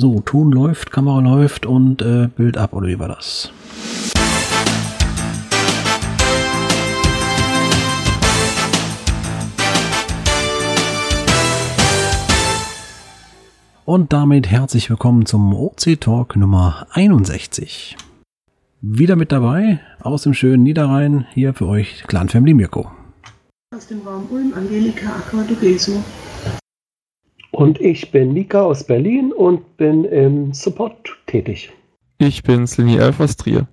So, Ton läuft, Kamera läuft und äh, Bild ab, oder wie war das? Und damit herzlich willkommen zum OC Talk Nummer 61. Wieder mit dabei aus dem schönen Niederrhein, hier für euch Clan Family Mirko. Aus dem Raum Ulm, Angelika Aquadugeso. Und ich bin Nika aus Berlin und bin im Support tätig. Ich bin Slini Elf aus Trier.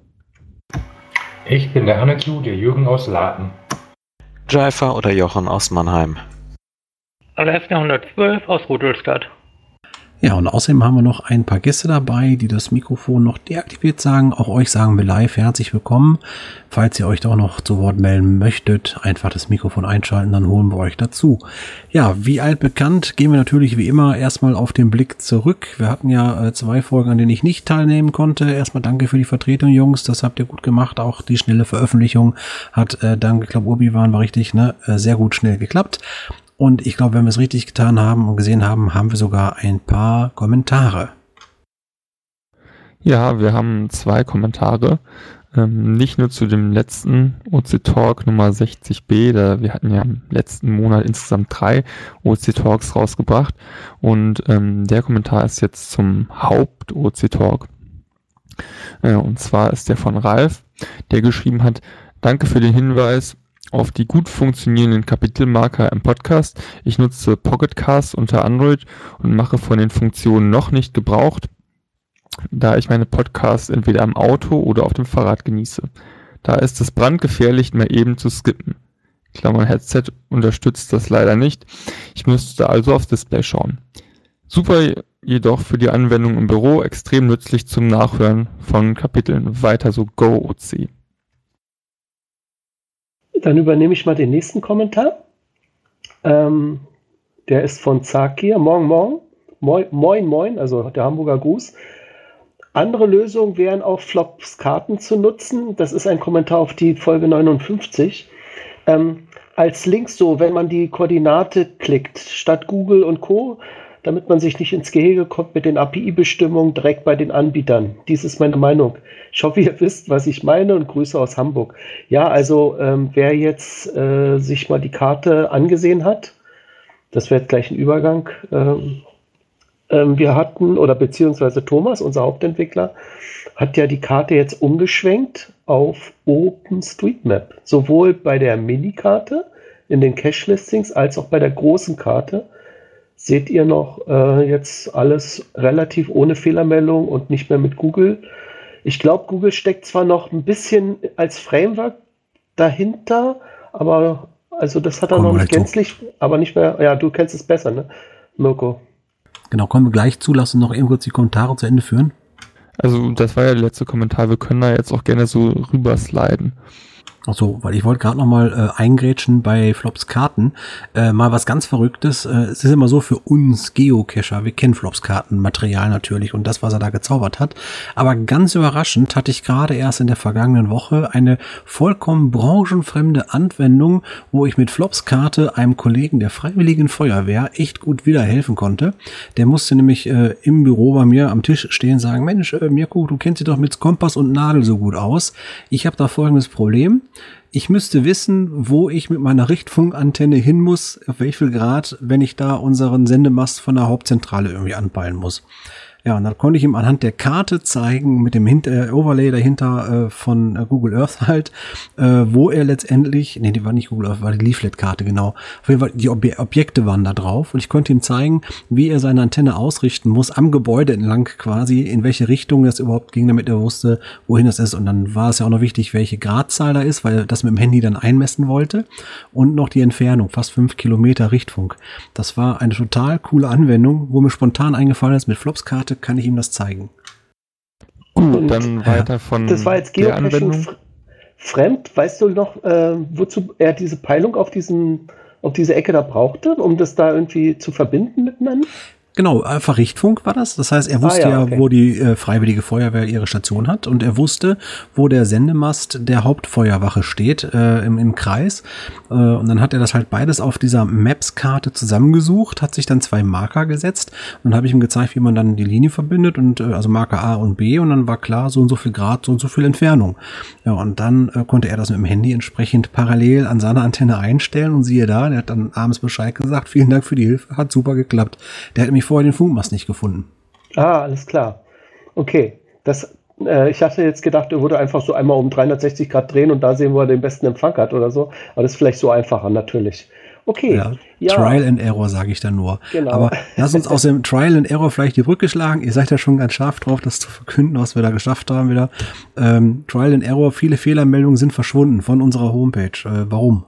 Ich bin der Hanneku, der Jürgen aus Laten. Jaifa oder Jochen aus Mannheim. Alaska 112 aus Rudolstadt. Ja, und außerdem haben wir noch ein paar Gäste dabei, die das Mikrofon noch deaktiviert sagen. Auch euch sagen wir live herzlich willkommen. Falls ihr euch doch noch zu Wort melden möchtet, einfach das Mikrofon einschalten, dann holen wir euch dazu. Ja, wie altbekannt gehen wir natürlich wie immer erstmal auf den Blick zurück. Wir hatten ja äh, zwei Folgen, an denen ich nicht teilnehmen konnte. Erstmal danke für die Vertretung, Jungs. Das habt ihr gut gemacht. Auch die schnelle Veröffentlichung hat, äh, danke, glaube, Urbi waren wir richtig, ne, äh, sehr gut schnell geklappt. Und ich glaube, wenn wir es richtig getan haben und gesehen haben, haben wir sogar ein paar Kommentare. Ja, wir haben zwei Kommentare. Ähm, nicht nur zu dem letzten OC Talk Nummer 60b, da wir hatten ja im letzten Monat insgesamt drei OC Talks rausgebracht. Und ähm, der Kommentar ist jetzt zum Haupt OC Talk. Äh, und zwar ist der von Ralf, der geschrieben hat, danke für den Hinweis, auf die gut funktionierenden Kapitelmarker im Podcast. Ich nutze Pocketcast unter Android und mache von den Funktionen noch nicht gebraucht, da ich meine Podcasts entweder am Auto oder auf dem Fahrrad genieße. Da ist es brandgefährlich, mal eben zu skippen. Klammer Headset unterstützt das leider nicht. Ich müsste also aufs Display schauen. Super jedoch für die Anwendung im Büro, extrem nützlich zum Nachhören von Kapiteln. Weiter so Go OC. Dann übernehme ich mal den nächsten Kommentar. Ähm, der ist von Zakir. Morgen, morgen. Moin, moin, also der Hamburger Gruß. Andere Lösungen wären auch Flops Karten zu nutzen. Das ist ein Kommentar auf die Folge 59. Ähm, als Link so, wenn man die Koordinate klickt, statt Google und Co., damit man sich nicht ins Gehege kommt mit den API-Bestimmungen direkt bei den Anbietern. Dies ist meine Meinung. Ich hoffe, ihr wisst, was ich meine und Grüße aus Hamburg. Ja, also ähm, wer jetzt äh, sich mal die Karte angesehen hat, das wird gleich ein Übergang. Ähm, ähm, wir hatten, oder beziehungsweise Thomas, unser Hauptentwickler, hat ja die Karte jetzt umgeschwenkt auf OpenStreetMap. Sowohl bei der Minikarte in den Cache-Listings als auch bei der großen Karte seht ihr noch äh, jetzt alles relativ ohne Fehlermeldung und nicht mehr mit Google. Ich glaube, Google steckt zwar noch ein bisschen als Framework dahinter, aber also das hat er noch nicht gänzlich, zu. aber nicht mehr, ja, du kennst es besser, ne, Mirko? Genau, kommen wir gleich zu, lassen noch eben kurz die Kommentare zu Ende führen. Also, das war ja der letzte Kommentar, wir können da jetzt auch gerne so rübersliden. Achso, weil ich wollte gerade noch mal äh, eingrätschen bei Flops Karten. Äh, mal was ganz Verrücktes. Äh, es ist immer so für uns Geocacher, wir kennen Flops Karten, Material natürlich und das, was er da gezaubert hat. Aber ganz überraschend hatte ich gerade erst in der vergangenen Woche eine vollkommen branchenfremde Anwendung, wo ich mit Flops Karte einem Kollegen der Freiwilligen Feuerwehr echt gut wieder helfen konnte. Der musste nämlich äh, im Büro bei mir am Tisch stehen und sagen, Mensch, äh, Mirko, du kennst dich doch mit Kompass und Nadel so gut aus. Ich habe da folgendes Problem ich müsste wissen, wo ich mit meiner Richtfunkantenne hin muss, auf welchen Grad, wenn ich da unseren Sendemast von der Hauptzentrale irgendwie anpeilen muss. Ja, und dann konnte ich ihm anhand der Karte zeigen, mit dem Hinter äh, Overlay dahinter äh, von äh, Google Earth halt, äh, wo er letztendlich, nee, die war nicht Google Earth, war die Leaflet-Karte, genau. Auf jeden Fall, die Ob Objekte waren da drauf und ich konnte ihm zeigen, wie er seine Antenne ausrichten muss, am Gebäude entlang quasi, in welche Richtung das überhaupt ging, damit er wusste, wohin das ist. Und dann war es ja auch noch wichtig, welche Gradzahl da ist, weil er das mit dem Handy dann einmessen wollte. Und noch die Entfernung, fast fünf Kilometer Richtfunk. Das war eine total coole Anwendung, wo mir spontan eingefallen ist, mit Flops-Karte kann ich ihm das zeigen. Gut, Und, dann weiter von das war jetzt der Anwendung. Fremd, weißt du noch, äh, wozu er diese Peilung auf diesen auf diese Ecke da brauchte, um das da irgendwie zu verbinden miteinander? Genau, einfach Richtfunk war das. Das heißt, er wusste Ah, ja, okay. wo die äh, Freiwillige Feuerwehr ihre Station hat und er wusste, wo der Sendemast der Hauptfeuerwache steht äh, im, im Kreis. Äh, und dann hat er das halt beides auf dieser Maps-Karte zusammengesucht, hat sich dann zwei Marker gesetzt und habe ich ihm gezeigt, wie man dann die Linie verbindet und äh, also Marker A und B und dann war klar, so und so viel Grad, so und so viel Entfernung. Ja, und dann äh, konnte er das mit dem Handy entsprechend parallel an seiner Antenne einstellen und siehe da, der hat dann abends Bescheid gesagt, vielen Dank für die Hilfe, hat super geklappt. Der hat nämlich vorher den Funkmast nicht gefunden. Ah, alles klar. Okay. Das, äh, ich hatte jetzt gedacht, er würde einfach so einmal um 360 Grad drehen und da sehen, wo er den besten Empfang hat oder so. Aber das ist vielleicht so einfacher, natürlich. Okay. Ja, Trial and Error sage ich dann nur. Genau. Aber lass uns aus dem Trial and Error vielleicht die Brücke schlagen. Ihr seid ja schon ganz scharf drauf, das zu verkünden, was wir da geschafft haben wieder. Ähm, Trial and Error, viele Fehlermeldungen sind verschwunden von unserer Homepage. Äh, warum?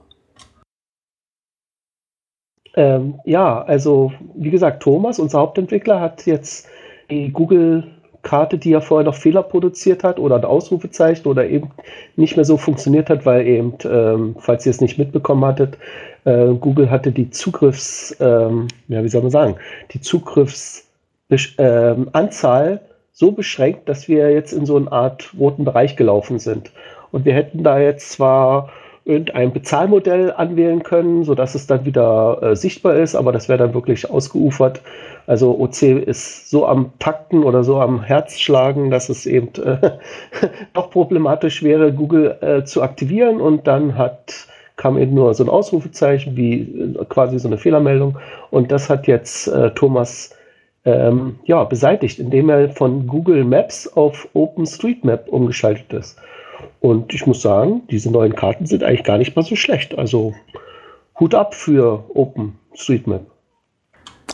Ähm, ja, also wie gesagt, Thomas, unser Hauptentwickler, hat jetzt die Google-Karte, die er vorher noch Fehler produziert hat oder ein Ausrufezeichen oder eben nicht mehr so funktioniert hat, weil eben, ähm, falls ihr es nicht mitbekommen hattet, äh, Google hatte die Zugriffs, ähm, ja, wie soll man sagen, die Zugriffsanzahl so beschränkt, dass wir jetzt in so eine Art roten Bereich gelaufen sind. Und wir hätten da jetzt zwar irgendein Bezahlmodell anwählen können, sodass es dann wieder äh, sichtbar ist, aber das wäre dann wirklich ausgeufert. Also OC ist so am Takten oder so am Herzschlagen, dass es eben äh, doch problematisch wäre, Google äh, zu aktivieren und dann hat kam eben nur so ein Ausrufezeichen wie äh, quasi so eine Fehlermeldung und das hat jetzt äh, Thomas ähm, ja, beseitigt, indem er von Google Maps auf OpenStreetMap umgeschaltet ist. Und ich muss sagen, diese neuen Karten sind eigentlich gar nicht mal so schlecht. Also Hut ab für OpenStreetMap.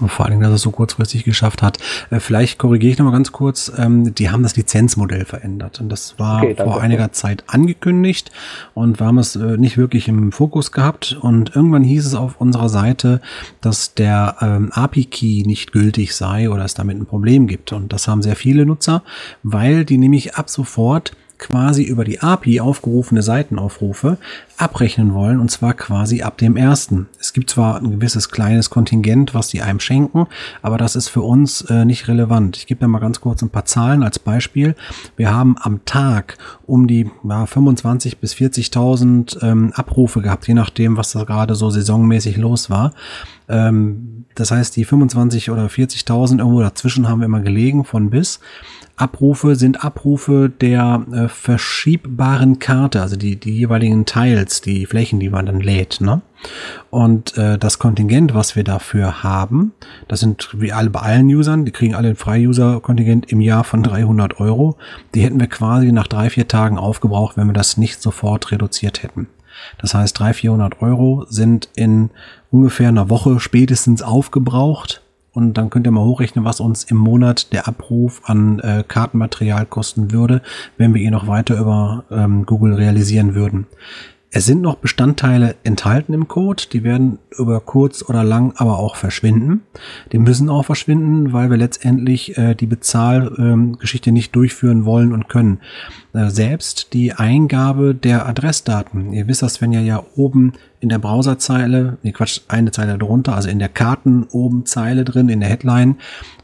Und vor allem, dass er es so kurzfristig geschafft hat. Äh, vielleicht korrigiere ich noch mal ganz kurz. Ähm, die haben das Lizenzmodell verändert. Und das war Okay, vor einiger Zeit angekündigt. Und wir haben es äh, nicht wirklich im Fokus gehabt. Und irgendwann hieß es auf unserer Seite, dass der ähm, API-Key nicht gültig sei oder es damit ein Problem gibt. Und das haben sehr viele Nutzer, weil die nämlich ab sofort quasi über die API aufgerufene Seitenaufrufe abrechnen wollen und zwar quasi ab dem ersten. Es gibt zwar ein gewisses kleines Kontingent, was die einem schenken, aber das ist für uns äh, nicht relevant. Ich gebe da mal ganz kurz ein paar Zahlen als Beispiel. Wir haben am Tag um die ja, 25 bis 40.000 ähm, Abrufe gehabt, je nachdem, was da gerade so saisonmäßig los war. Ähm, das heißt, die 25 oder 40.000 irgendwo dazwischen haben wir immer gelegen von bis. Abrufe sind Abrufe der äh, verschiebbaren Karte, also die, die jeweiligen Tiles, die Flächen, die man dann lädt. Ne? Und äh, das Kontingent, was wir dafür haben, das sind wie alle bei allen Usern, die kriegen alle ein Frei-User-Kontingent im Jahr von 300 Euro. Die hätten wir quasi nach drei, vier Tagen aufgebraucht, wenn wir das nicht sofort reduziert hätten. Das heißt, 300, 400 Euro sind in ungefähr einer Woche spätestens aufgebraucht. Und dann könnt ihr mal hochrechnen, was uns im Monat der Abruf an äh, Kartenmaterial kosten würde, wenn wir ihn noch weiter über ähm, Google realisieren würden. Es sind noch Bestandteile enthalten im Code, die werden über kurz oder lang aber auch verschwinden. Die müssen auch verschwinden, weil wir letztendlich äh, die Bezahlgeschichte ähm, nicht durchführen wollen und können. Äh, selbst die Eingabe der Adressdaten. Ihr wisst das, wenn ihr ja oben in der Browserzeile, nee Quatsch, eine Zeile drunter, also in der Karten oben Zeile drin, in der Headline,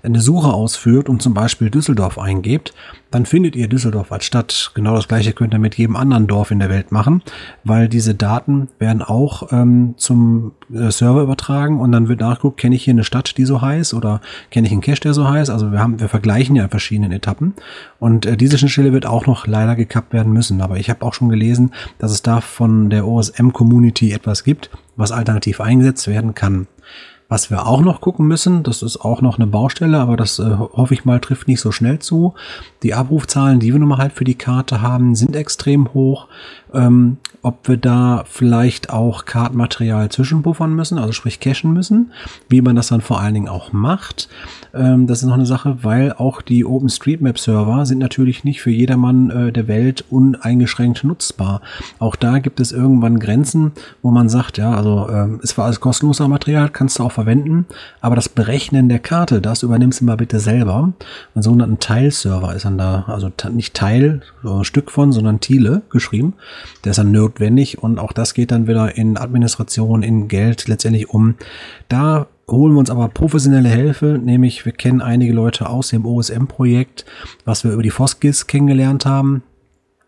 eine Suche ausführt und zum Beispiel Düsseldorf eingebt, dann findet ihr Düsseldorf als Stadt. Genau das gleiche könnt ihr mit jedem anderen Dorf in der Welt machen, weil diese Daten werden auch ähm, zum äh, Server übertragen und dann wird nachgeguckt, kenne ich hier eine Stadt, die so heißt oder kenne ich einen Cache, der so heißt. Also wir haben, wir vergleichen ja in verschiedenen Etappen und äh, diese Schnittstelle wird auch noch leider gekappt werden müssen. Aber ich habe auch schon gelesen, dass es da von der OSM-Community etwas gibt, was alternativ eingesetzt werden kann. Was wir auch noch gucken müssen, das ist auch noch eine Baustelle, aber das äh, hoffe ich mal trifft nicht so schnell zu. Die Abrufzahlen, die wir nun mal halt für die Karte haben, sind extrem hoch. Ähm, ob wir da vielleicht auch Kartenmaterial zwischenpuffern müssen, also sprich cachen müssen, wie man das dann vor allen Dingen auch macht. Ähm, das ist noch eine Sache, weil auch die OpenStreetMap-Server sind natürlich nicht für jedermann äh, der Welt uneingeschränkt nutzbar. Auch da gibt es irgendwann Grenzen, wo man sagt, ja, also ähm, ist zwar alles kostenloser Material, kannst du auch verwenden, aber das Berechnen der Karte, das übernimmst du mal bitte selber. Ein sogenannten Teilserver ist dann da, also nicht Teil, so Stück von, sondern Thiele geschrieben. Der ist dann notwendig und auch das geht dann wieder in Administration, in Geld letztendlich um. Da holen wir uns aber professionelle Hilfe, nämlich wir kennen einige Leute aus dem OSM-Projekt, was wir über die Foskis kennengelernt haben.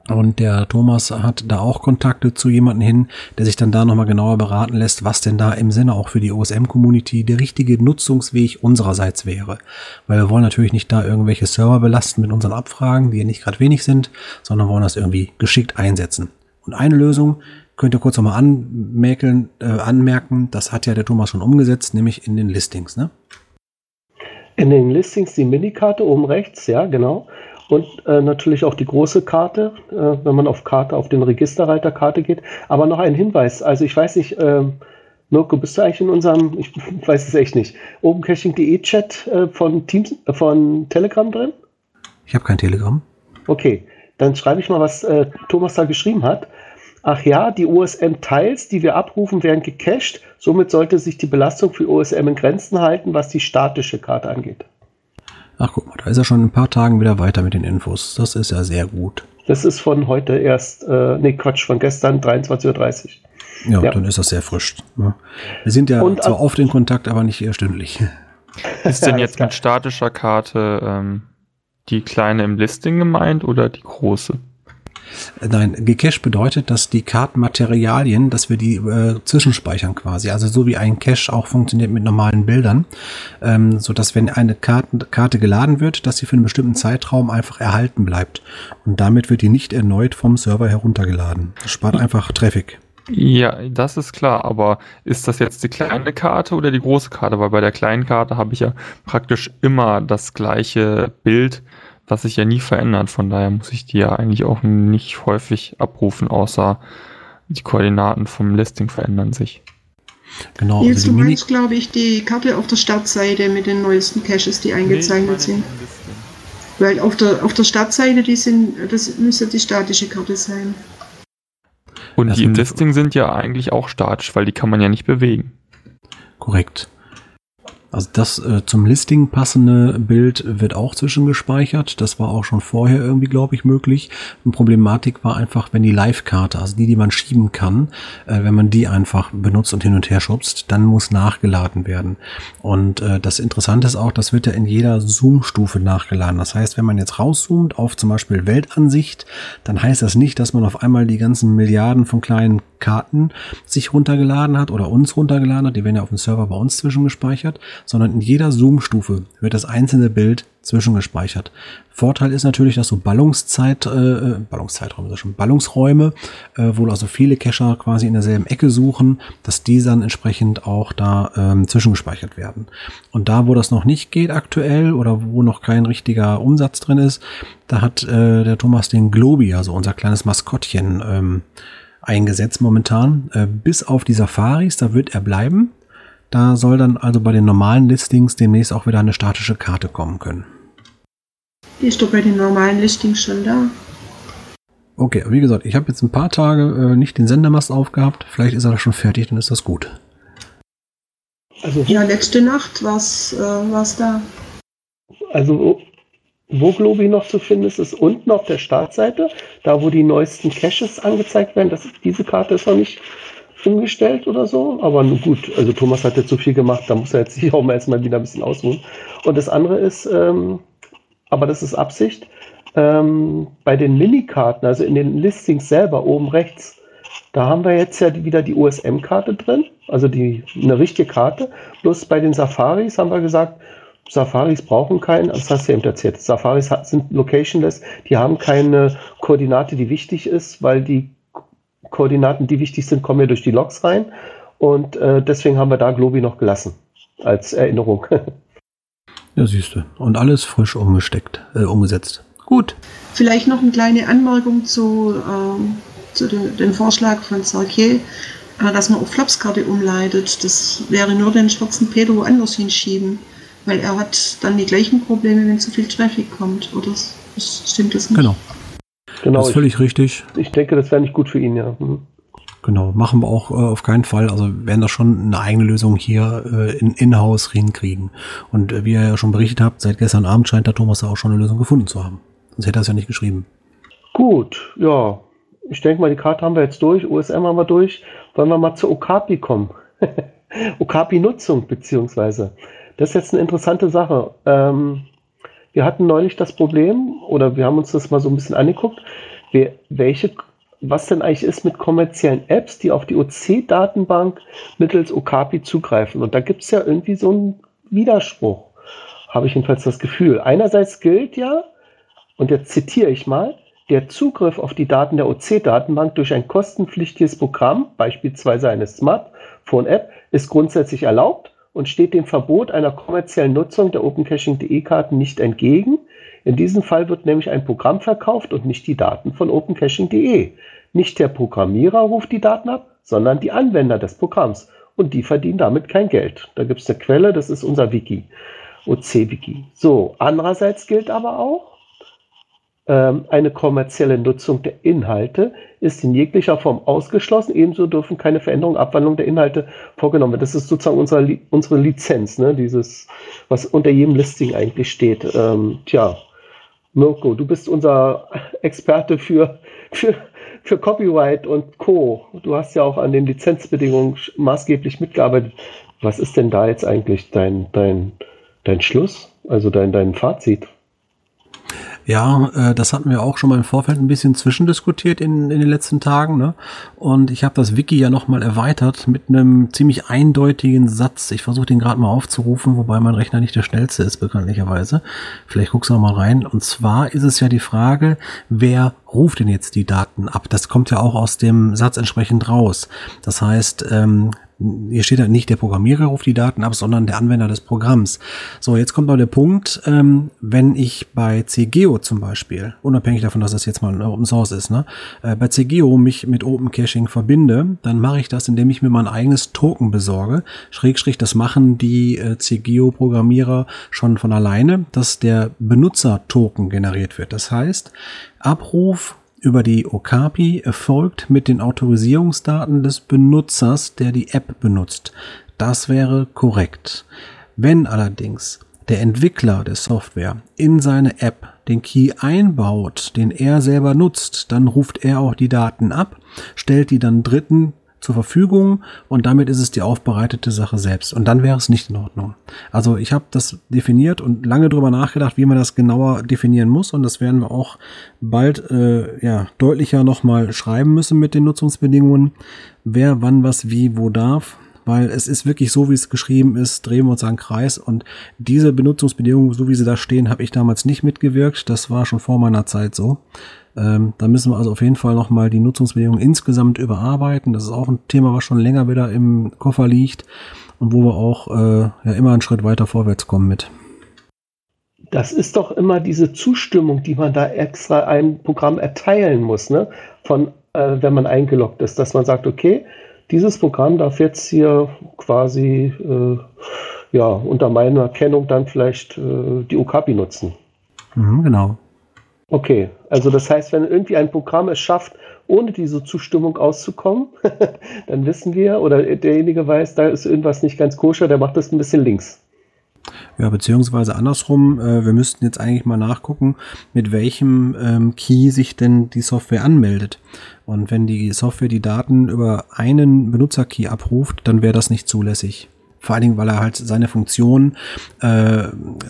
Und der Thomas hat da auch Kontakte zu jemandem hin, der sich dann da nochmal genauer beraten lässt, was denn da im Sinne auch für die OSM-Community der richtige Nutzungsweg unsererseits wäre. Weil wir wollen natürlich nicht da irgendwelche Server belasten mit unseren Abfragen, die ja nicht gerade wenig sind, sondern wollen das irgendwie geschickt einsetzen. Und eine Lösung könnt ihr kurz nochmal anmerken, äh, anmerken, das hat ja der Thomas schon umgesetzt, nämlich in den Listings, ne? In den Listings die Minikarte oben rechts, ja, genau. Und äh, natürlich auch die große Karte, äh, wenn man auf Karte, auf den Registerreiter Karte geht. Aber noch ein Hinweis, also ich weiß nicht, äh, Mirko, bist du eigentlich in unserem, ich weiß es echt nicht, opencaching.de Chat äh, von Teams, äh, von Telegram drin? Ich habe kein Telegram. Okay, dann schreibe ich mal, was äh, Thomas da geschrieben hat. Ach ja, die OSM-Tiles, die wir abrufen, werden gecached. Somit sollte sich die Belastung für OSM in Grenzen halten, was die statische Karte angeht. Ach guck mal, da ist er schon in ein paar Tagen wieder weiter mit den Infos. Das ist ja sehr gut. Das ist von heute erst, äh, nee, Quatsch, von gestern 23.30 Uhr. Ja, ja, dann ist das sehr frisch. Ne? Wir sind ja Und, zwar oft in Kontakt, aber nicht stündlich. Ist denn jetzt mit statischer Karte ähm, die kleine im Listing gemeint oder die große? Nein, gecached bedeutet, dass die Kartenmaterialien, dass wir die äh, zwischenspeichern quasi. Also so wie ein Cache auch funktioniert mit normalen Bildern, ähm, so dass wenn eine Karten, Karte geladen wird, dass sie für einen bestimmten Zeitraum einfach erhalten bleibt. Und damit wird die nicht erneut vom Server heruntergeladen. Das spart einfach Traffic. Ja, das ist klar, aber ist das jetzt die kleine Karte oder die große Karte? Weil bei der kleinen Karte habe ich ja praktisch immer das gleiche Bild was sich ja nie verändert. Von daher muss ich die ja eigentlich auch nicht häufig abrufen, außer die Koordinaten vom Listing verändern sich. Genau. Jetzt also du meinst, glaube ich, die Karte auf der Startseite mit den neuesten Caches, die eingezeichnet nee, sind. Weil auf der, auf der Startseite, die sind, das müsste die statische Karte sein. Und das die im Listing sind ja eigentlich auch statisch, weil die kann man ja nicht bewegen. Korrekt. Also das äh, zum Listing passende Bild wird auch zwischengespeichert. Das war auch schon vorher irgendwie, glaube ich, möglich. Eine Problematik war einfach, wenn die Live-Karte, also die, die man schieben kann, äh, wenn man die einfach benutzt und hin und her schubst, dann muss nachgeladen werden. Und äh, das Interessante ist auch, das wird ja in jeder Zoom-Stufe nachgeladen. Das heißt, wenn man jetzt rauszoomt auf zum Beispiel Weltansicht, dann heißt das nicht, dass man auf einmal die ganzen Milliarden von kleinen Karten sich runtergeladen hat oder uns runtergeladen hat. Die werden ja auf dem Server bei uns zwischengespeichert, sondern in jeder Zoom-Stufe wird das einzelne Bild zwischengespeichert. Vorteil ist natürlich, dass so Ballungszeit, äh, Ballungszeitraum ist schon, Ballungsräume, äh, wo also viele Cacher quasi in derselben Ecke suchen, dass die dann entsprechend auch da ähm, zwischengespeichert werden. Und da, wo das noch nicht geht aktuell oder wo noch kein richtiger Umsatz drin ist, da hat äh, der Thomas den Globi, also unser kleines Maskottchen, ähm, eingesetzt momentan. Äh, bis auf die Safaris, da wird er bleiben. Da soll dann also bei den normalen Listings demnächst auch wieder eine statische Karte kommen können. Die ist doch bei den normalen Listings schon da. Okay, wie gesagt, ich habe jetzt ein paar Tage äh, nicht den Sendermast aufgehabt. Vielleicht ist er schon fertig, dann ist das gut. Also, ja, letzte Nacht war es äh, da. Also, wo Globi noch zu finden ist, ist unten auf der Startseite, da wo die neuesten Caches angezeigt werden. Das, diese Karte ist noch nicht umgestellt oder so. Aber gut, also Thomas hat jetzt so viel gemacht, da muss er jetzt sich auch mal erstmal wieder ein bisschen ausruhen. Und das andere ist, ähm, aber das ist Absicht, ähm, bei den Minikarten, also in den Listings selber oben rechts, da haben wir jetzt ja wieder die USM-Karte drin, also die, eine richtige Karte. Bloß bei den Safaris haben wir gesagt, Safaris brauchen keinen, das hast du eben erzählt, Safaris sind locationless, die haben keine Koordinate, die wichtig ist, weil die Koordinaten, die wichtig sind, kommen ja durch die Logs rein. Und äh, deswegen haben wir da Globi noch gelassen. Als Erinnerung. ja, siehst du. Und alles frisch umgesteckt, äh, umgesetzt. Gut. Vielleicht noch eine kleine Anmerkung zu, ähm, zu dem, dem, Vorschlag von Sarkier, äh, dass man auf Flapskarte umleitet. Das wäre nur den schwarzen Peter woanders hinschieben. Weil er hat dann die gleichen Probleme, wenn zu viel Traffic kommt. Oder stimmt das nicht? Genau. Genau, das ist völlig ich, richtig. Ich denke, das wäre nicht gut für ihn, ja. Mhm. Genau, machen wir auch äh, auf keinen Fall. Also werden da schon eine eigene Lösung hier äh, in Inhouse hinkriegen. Und äh, wie ihr ja schon berichtet habt, seit gestern Abend scheint der Thomas da auch schon eine Lösung gefunden zu haben. Sonst hätte er es ja nicht geschrieben. Gut, ja. Ich denke mal, die Karte haben wir jetzt durch. USM haben wir durch. Wollen wir mal zu Okapi kommen? Okapi-Nutzung beziehungsweise. Das ist jetzt eine interessante Sache. Ähm, wir hatten neulich das Problem, oder wir haben uns das mal so ein bisschen angeguckt, wer, welche, was denn eigentlich ist mit kommerziellen Apps, die auf die OC-Datenbank mittels Okapi zugreifen. Und da gibt es ja irgendwie so einen Widerspruch, habe ich jedenfalls das Gefühl. Einerseits gilt ja, und jetzt zitiere ich mal, der Zugriff auf die Daten der OC-Datenbank durch ein kostenpflichtiges Programm, beispielsweise eine Smartphone-App, ist grundsätzlich erlaubt und steht dem Verbot einer kommerziellen Nutzung der OpenCaching.de-Karten nicht entgegen. In diesem Fall wird nämlich ein Programm verkauft und nicht die Daten von OpenCaching.de. Nicht der Programmierer ruft die Daten ab, sondern die Anwender des Programms. Und die verdienen damit kein Geld. Da gibt es eine Quelle, das ist unser Wiki, OC-Wiki. So, andererseits gilt aber auch, eine kommerzielle Nutzung der Inhalte ist in jeglicher Form ausgeschlossen. Ebenso dürfen keine Veränderungen, Abwandlungen der Inhalte vorgenommen werden. Das ist sozusagen unsere, unsere Lizenz, ne? dieses, was unter jedem Listing eigentlich steht. Ähm, tja, Mirko, du bist unser Experte für, für, für Copyright und Co. Du hast ja auch an den Lizenzbedingungen maßgeblich mitgearbeitet. Was ist denn da jetzt eigentlich dein, dein, dein Schluss, also dein, dein Fazit? Ja, äh, das hatten wir auch schon mal im Vorfeld ein bisschen zwischendiskutiert in, in den letzten Tagen. Ne? Und ich habe das Wiki ja nochmal erweitert mit einem ziemlich eindeutigen Satz. Ich versuche den gerade mal aufzurufen, wobei mein Rechner nicht der schnellste ist, bekanntlicherweise. Vielleicht guckst du mal rein. Und zwar ist es ja die Frage, wer ruft denn jetzt die Daten ab? Das kommt ja auch aus dem Satz entsprechend raus. Das heißt, ähm, hier steht halt nicht der Programmierer ruft die Daten ab, sondern der Anwender des Programms. So, jetzt kommt noch der Punkt, ähm, wenn ich bei CGO zum Beispiel, unabhängig davon, dass das jetzt mal Open Source ist, ne, äh, bei CGO mich mit Open Caching verbinde, dann mache ich das, indem ich mir mein eigenes Token besorge. Schrägstrich, das machen die äh, CGO-Programmierer schon von alleine, dass der Benutzer-Token generiert wird. Das heißt, Abruf über die Okapi erfolgt mit den Autorisierungsdaten des Benutzers, der die App benutzt. Das wäre korrekt. Wenn allerdings der Entwickler der Software in seine App den Key einbaut, den er selber nutzt, dann ruft er auch die Daten ab, stellt die dann Dritten zur Verfügung und damit ist es die aufbereitete Sache selbst. Und dann wäre es nicht in Ordnung. Also ich habe das definiert und lange drüber nachgedacht, wie man das genauer definieren muss und das werden wir auch bald äh, ja, deutlicher nochmal schreiben müssen mit den Nutzungsbedingungen, wer wann was wie wo darf. Weil es ist wirklich so, wie es geschrieben ist, drehen wir uns einen Kreis und diese Benutzungsbedingungen, so wie sie da stehen, habe ich damals nicht mitgewirkt. Das war schon vor meiner Zeit so. Ähm, da müssen wir also auf jeden Fall nochmal die Nutzungsbedingungen insgesamt überarbeiten. Das ist auch ein Thema, was schon länger wieder im Koffer liegt und wo wir auch äh, ja immer einen Schritt weiter vorwärts kommen mit. Das ist doch immer diese Zustimmung, die man da extra einem Programm erteilen muss, ne? Von, äh, wenn man eingeloggt ist, dass man sagt, okay, dieses Programm darf jetzt hier quasi äh, ja unter meiner Kennung dann vielleicht äh, die Okapi nutzen. Mhm, genau. Okay, also das heißt, wenn irgendwie ein Programm es schafft, ohne diese Zustimmung auszukommen, dann wissen wir oder derjenige weiß, da ist irgendwas nicht ganz koscher, der macht das ein bisschen links. Ja, beziehungsweise andersrum, äh, wir müssten jetzt eigentlich mal nachgucken, mit welchem ähm, Key sich denn die Software anmeldet. Und wenn die Software die Daten über einen Benutzerkey abruft, dann wäre das nicht zulässig. Vor allen Dingen, weil er halt seine Funktion äh,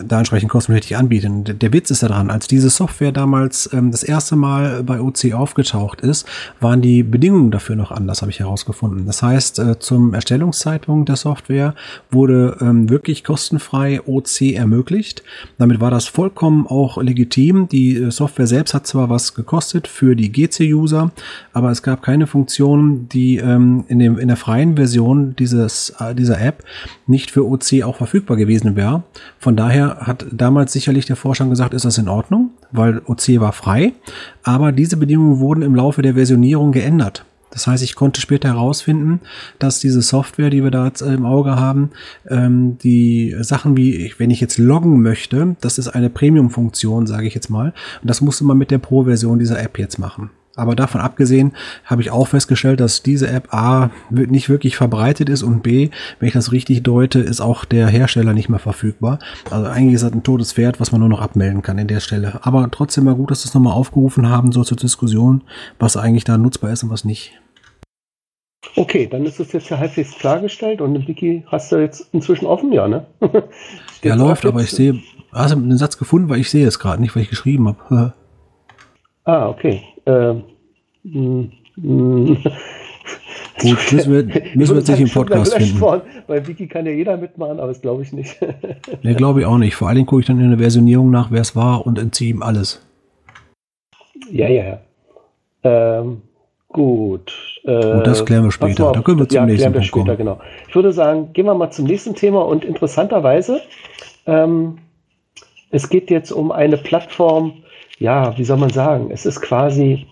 da entsprechend kostenpflichtig anbietet. Der, der Witz ist daran, als diese Software damals ähm, das erste Mal bei OC aufgetaucht ist, waren die Bedingungen dafür noch anders, habe ich herausgefunden. Das heißt, äh, zum Erstellungszeitpunkt der Software wurde ähm, wirklich kostenfrei OC ermöglicht. Damit war das vollkommen auch legitim. Die äh, Software selbst hat zwar was gekostet für die GC-User, aber es gab keine Funktion, die ähm, in, dem, in der freien Version dieses, äh, dieser App nicht für OC auch verfügbar gewesen wäre. Von daher hat damals sicherlich der Vorstand gesagt, ist das in Ordnung, weil OC war frei. Aber diese Bedingungen wurden im Laufe der Versionierung geändert. Das heißt, ich konnte später herausfinden, dass diese Software, die wir da jetzt im Auge haben, ähm, die Sachen wie, wenn ich jetzt loggen möchte, das ist eine Premium-Funktion, sage ich jetzt mal. Und das musste man mit der Pro-Version dieser App jetzt machen. Aber davon abgesehen habe ich auch festgestellt, dass diese App A nicht wirklich verbreitet ist und B, wenn ich das richtig deute, ist auch der Hersteller nicht mehr verfügbar. Also eigentlich ist das ein totes Pferd, was man nur noch abmelden kann in der Stelle. Aber trotzdem mal gut, dass wir es nochmal aufgerufen haben, so zur Diskussion, was eigentlich da nutzbar ist und was nicht. Okay, dann ist es jetzt ja halbwegs klargestellt und Wiki hast du jetzt inzwischen offen, ja, ne? Der läuft, aber ich sehe, hast du einen Satz gefunden, weil ich sehe es gerade nicht, weil ich geschrieben habe. ah, okay. Ähm, mm, mm. Gut, müssen wir, müssen wir jetzt nicht im Podcast finden. Worden, bei Wiki kann ja jeder mitmachen, aber das glaube ich nicht. Ne, glaube ich auch nicht. Vor allen Dingen gucke ich dann in der Versionierung nach, wer es war und entziehe ihm alles. Ja, ja, ja. Ähm, gut. Äh, Gut, das klären wir später. Mal, Da können wir zum ja, nächsten klären wir Punkt später, kommen. genau. Ich würde sagen, gehen wir mal zum nächsten Thema und interessanterweise, ähm, es geht jetzt um eine Plattform, ja, wie soll man sagen, es ist quasi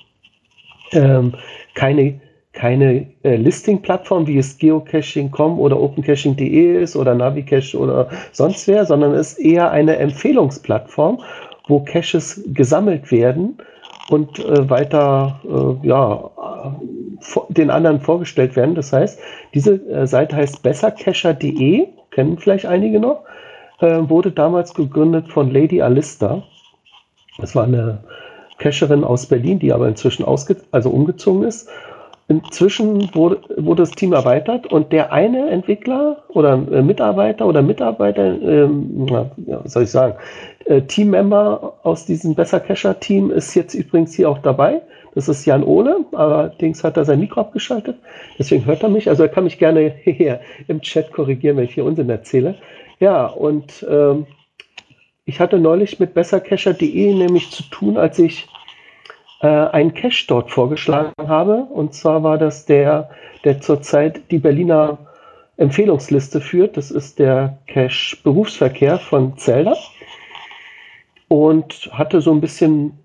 ähm, keine, keine äh, Listing-Plattform, wie es Geocaching.com oder OpenCaching.de ist oder Navicache oder sonst wer, sondern es ist eher eine Empfehlungsplattform, wo Caches gesammelt werden und äh, weiter äh, ja, den anderen vorgestellt werden. Das heißt, diese äh, Seite heißt bessercacher.de, kennen vielleicht einige noch, äh, wurde damals gegründet von Lady Alista. Das war eine Cacherin aus Berlin, die aber inzwischen ausge also umgezogen ist. Inzwischen wurde, wurde das Team erweitert und der eine Entwickler oder äh, Mitarbeiter oder Mitarbeiter, ähm, ja, soll ich sagen, äh, Teammember aus diesem Besser Cacher Team ist jetzt übrigens hier auch dabei. Das ist Jan Ohle, allerdings hat er sein Mikro abgeschaltet, deswegen hört er mich. Also er kann mich gerne hier im Chat korrigieren, wenn ich hier Unsinn erzähle. Ja, und ähm, ich hatte neulich mit bessercacher.de nämlich zu tun, als ich äh, einen Cache dort vorgeschlagen habe. Und zwar war das der, der zurzeit die Berliner Empfehlungsliste führt. Das ist der Cache Berufsverkehr von Zelda. Und hatte so ein bisschen,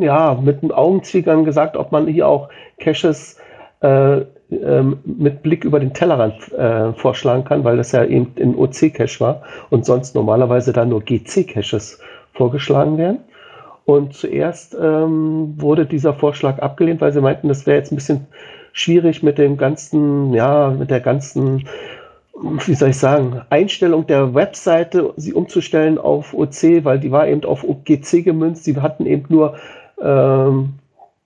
ja, mit einem Augenzwinkern gesagt, ob man hier auch Caches äh, ähm, mit Blick über den Tellerrand äh, vorschlagen kann, weil das ja eben in OC-Cache war und sonst normalerweise da nur GC-Caches vorgeschlagen werden. Und zuerst ähm, wurde dieser Vorschlag abgelehnt, weil sie meinten, das wäre jetzt ein bisschen schwierig mit dem ganzen, ja, mit der ganzen, wie soll ich sagen, Einstellung der Webseite, sie umzustellen auf OC, weil die war eben auf GC gemünzt. Sie hatten eben nur, ähm,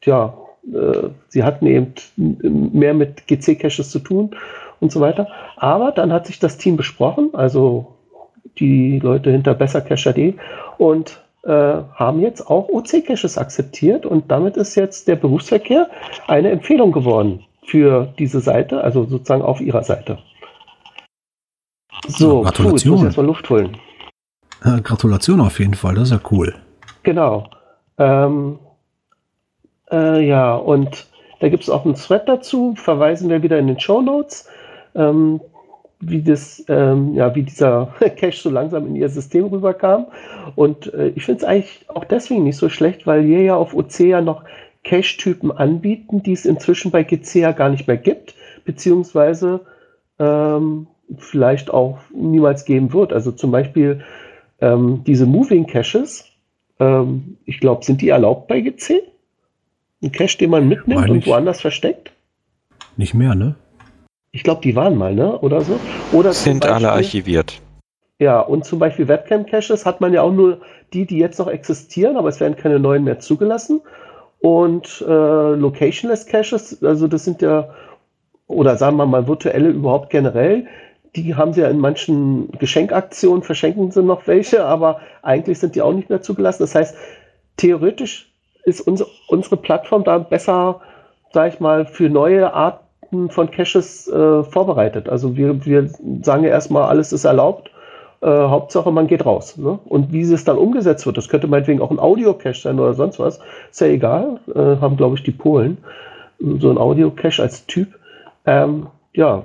ja, äh, sie hatten eben mehr mit GC-Caches zu tun und so weiter. Aber dann hat sich das Team besprochen, also die Leute hinter bessercacher.de und äh, haben jetzt auch OC-Caches akzeptiert und damit ist jetzt der Berufsverkehr eine Empfehlung geworden für diese Seite, also sozusagen auf ihrer Seite. So, Ja, puh, jetzt muss ich erstmal Luft holen. Äh, Gratulation auf jeden Fall, das ist ja cool. Genau. Ähm, äh, ja, und da gibt es auch einen Thread dazu, verweisen wir wieder in den Show Notes, ähm, wie, das, ähm, ja, wie dieser Cache so langsam in ihr System rüberkam. Und äh, ich finde es eigentlich auch deswegen nicht so schlecht, weil wir ja auf OC ja noch Cache-Typen anbieten, die es inzwischen bei GC ja gar nicht mehr gibt, beziehungsweise ähm, vielleicht auch niemals geben wird. Also zum Beispiel ähm, diese Moving Caches, ähm, ich glaube, sind die erlaubt bei GC? Ein Cache, den man mitnimmt Meine und woanders versteckt? Nicht mehr, ne? Ich glaube, die waren mal, ne? Oder so. Oder Sind alle Beispiel- archiviert. Ja, und zum Beispiel Webcam-Caches hat man ja auch nur die, die jetzt noch existieren, aber es werden keine neuen mehr zugelassen. Und äh, Locationless Caches, also das sind ja, oder sagen wir mal virtuelle überhaupt generell, die haben sie ja in manchen Geschenkaktionen, verschenken sie noch welche, aber eigentlich sind die auch nicht mehr zugelassen. Das heißt, theoretisch ist unsere, unsere Plattform da besser, sag ich mal, für neue Arten von Caches äh, vorbereitet. Also wir, wir sagen ja erstmal, alles ist erlaubt. Äh, Hauptsache, man geht raus. Ne? Und wie es dann umgesetzt wird, das könnte meinetwegen auch ein Audio-Cache sein oder sonst was, ist ja egal. Äh, haben, glaube ich, die Polen so ein Audio-Cache als Typ. Ähm, ja,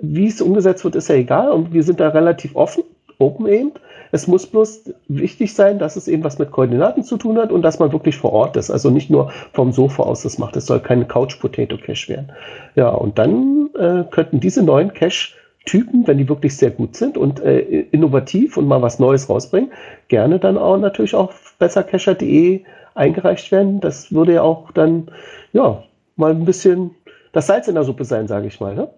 wie es umgesetzt wird, ist ja egal. Und wir sind da relativ offen, open eben. Es muss bloß wichtig sein, dass es eben was mit Koordinaten zu tun hat und dass man wirklich vor Ort ist. Also nicht nur vom Sofa aus das macht. Es soll keine Couch-Potato-Cache werden. Ja, und dann äh, könnten diese neuen Cache-Typen, wenn die wirklich sehr gut sind und äh, innovativ und mal was Neues rausbringen, gerne dann auch natürlich auf bessercacher.de eingereicht werden. Das würde ja auch dann, ja, mal ein bisschen das Salz in der Suppe sein, sage ich mal. Ne?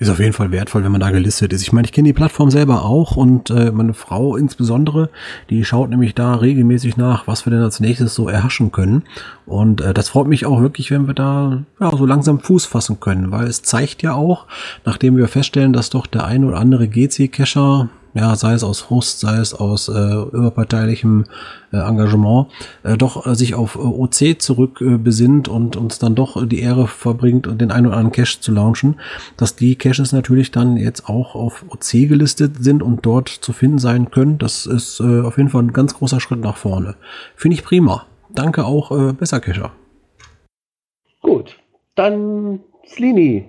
Ist auf jeden Fall wertvoll, wenn man da gelistet ist. Ich meine, ich kenne die Plattform selber auch und äh, meine Frau insbesondere, die schaut nämlich da regelmäßig nach, was wir denn als nächstes so erhaschen können. Und äh, das freut mich auch wirklich, wenn wir da ja, so langsam Fuß fassen können, weil es zeigt ja auch, nachdem wir feststellen, dass doch der eine oder andere GC-Cacher ja, sei es aus Frust, sei es aus äh, überparteilichem äh, Engagement, äh, doch äh, sich auf äh, OC zurück äh, und uns dann doch die Ehre verbringt, den einen oder anderen Cache zu launchen, dass die Caches natürlich dann jetzt auch auf OC gelistet sind und dort zu finden sein können. Das ist äh, auf jeden Fall ein ganz großer Schritt nach vorne. Finde ich prima. Danke auch, äh, Besser Cacher. Gut, dann Slini,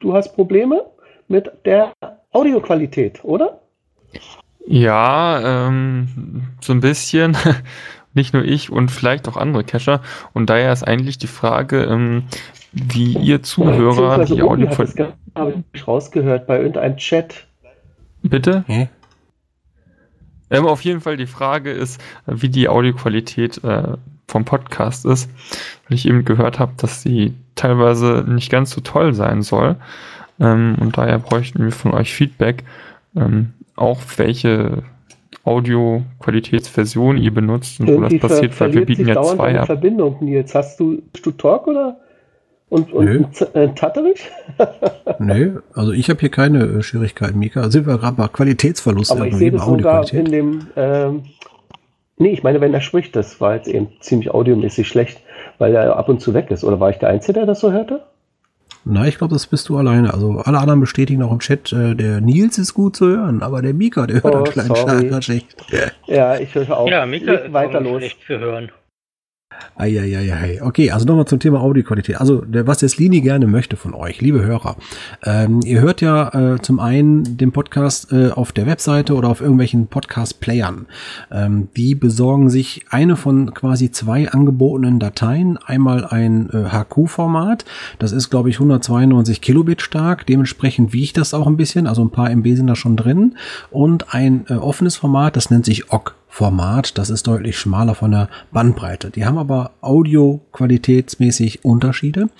du hast Probleme mit der Audioqualität, oder? Ja, ähm, so ein bisschen. Nicht nur ich und vielleicht auch andere Cacher. Und daher ist eigentlich die Frage, ähm, wie ihr Zuhörer die Audio hat das habe ich rausgehört bei irgendeinem Chat. Bitte? Hm? Ähm, auf jeden Fall die Frage ist, wie die Audioqualität äh, vom Podcast ist. Weil ich eben gehört habe, dass sie teilweise nicht ganz so toll sein soll. Ähm, und daher bräuchten wir von euch Feedback. Ähm, auch welche Audio-Qualitätsversion ihr benutzt und Irgendwie wo das passiert, weil wir bieten ja zwei ab. Verbindung, Nils. Hast du, du Talk oder? Und, und Nö. Äh, Tatterich? Nö, also ich habe hier keine äh, Schwierigkeiten, Mika. Sind wir gerade bei Qualitätsverlust? Aber ich sehe das sogar in dem, ähm, nee, ich meine, wenn er spricht, das war jetzt eben ziemlich audiomäßig schlecht, weil er ab und zu weg ist. Oder war ich der Einzige, der das so hörte? Na, ich glaube, das bist du alleine. Also alle anderen bestätigen auch im Chat, äh, der Nils ist gut zu hören, aber der Mika, der hört oh, anscheinend schlecht. Ja, ich höre auch. Ja, Mika ist weiter los. schlecht zu hören. Eieieiei. Okay, also nochmal zum Thema Audioqualität. Also, der, was jetzt Lini gerne möchte von euch, liebe Hörer. Ähm, ihr hört ja äh, zum einen den Podcast äh, auf der Webseite oder auf irgendwelchen Podcast-Playern. Ähm, die besorgen sich eine von quasi zwei angebotenen Dateien. Einmal ein äh, HQ-Format. Das ist, glaube ich, 192 Kilobit stark. Dementsprechend wiegt das auch ein bisschen. Also ein paar MB sind da schon drin. Und ein äh, offenes Format, das nennt sich OGG. Format. Das ist deutlich schmaler von der Bandbreite. Die haben aber audioqualitätsmäßig Unterschiede.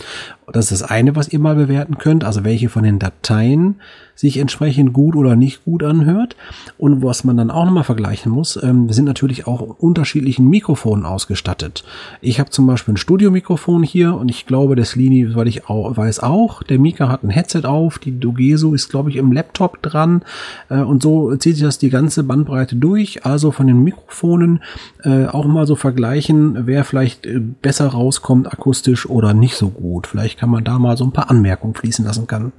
Das ist das eine, was ihr mal bewerten könnt. Also welche von den Dateien sich entsprechend gut oder nicht gut anhört. Und was man dann auch nochmal vergleichen muss, ähm, sind natürlich auch unterschiedlichen Mikrofonen ausgestattet. Ich habe zum Beispiel ein Studiomikrofon hier und ich glaube, das Lini, weil ich auch, weiß auch, der Mika hat ein Headset auf, die Dogeso ist, glaube ich, im Laptop dran äh, und so zieht sich das die ganze Bandbreite durch. Also von den Mikrofonen äh, auch mal so vergleichen, wer vielleicht äh, besser rauskommt akustisch oder nicht so gut. Vielleicht kann man da mal so ein paar Anmerkungen fließen lassen kann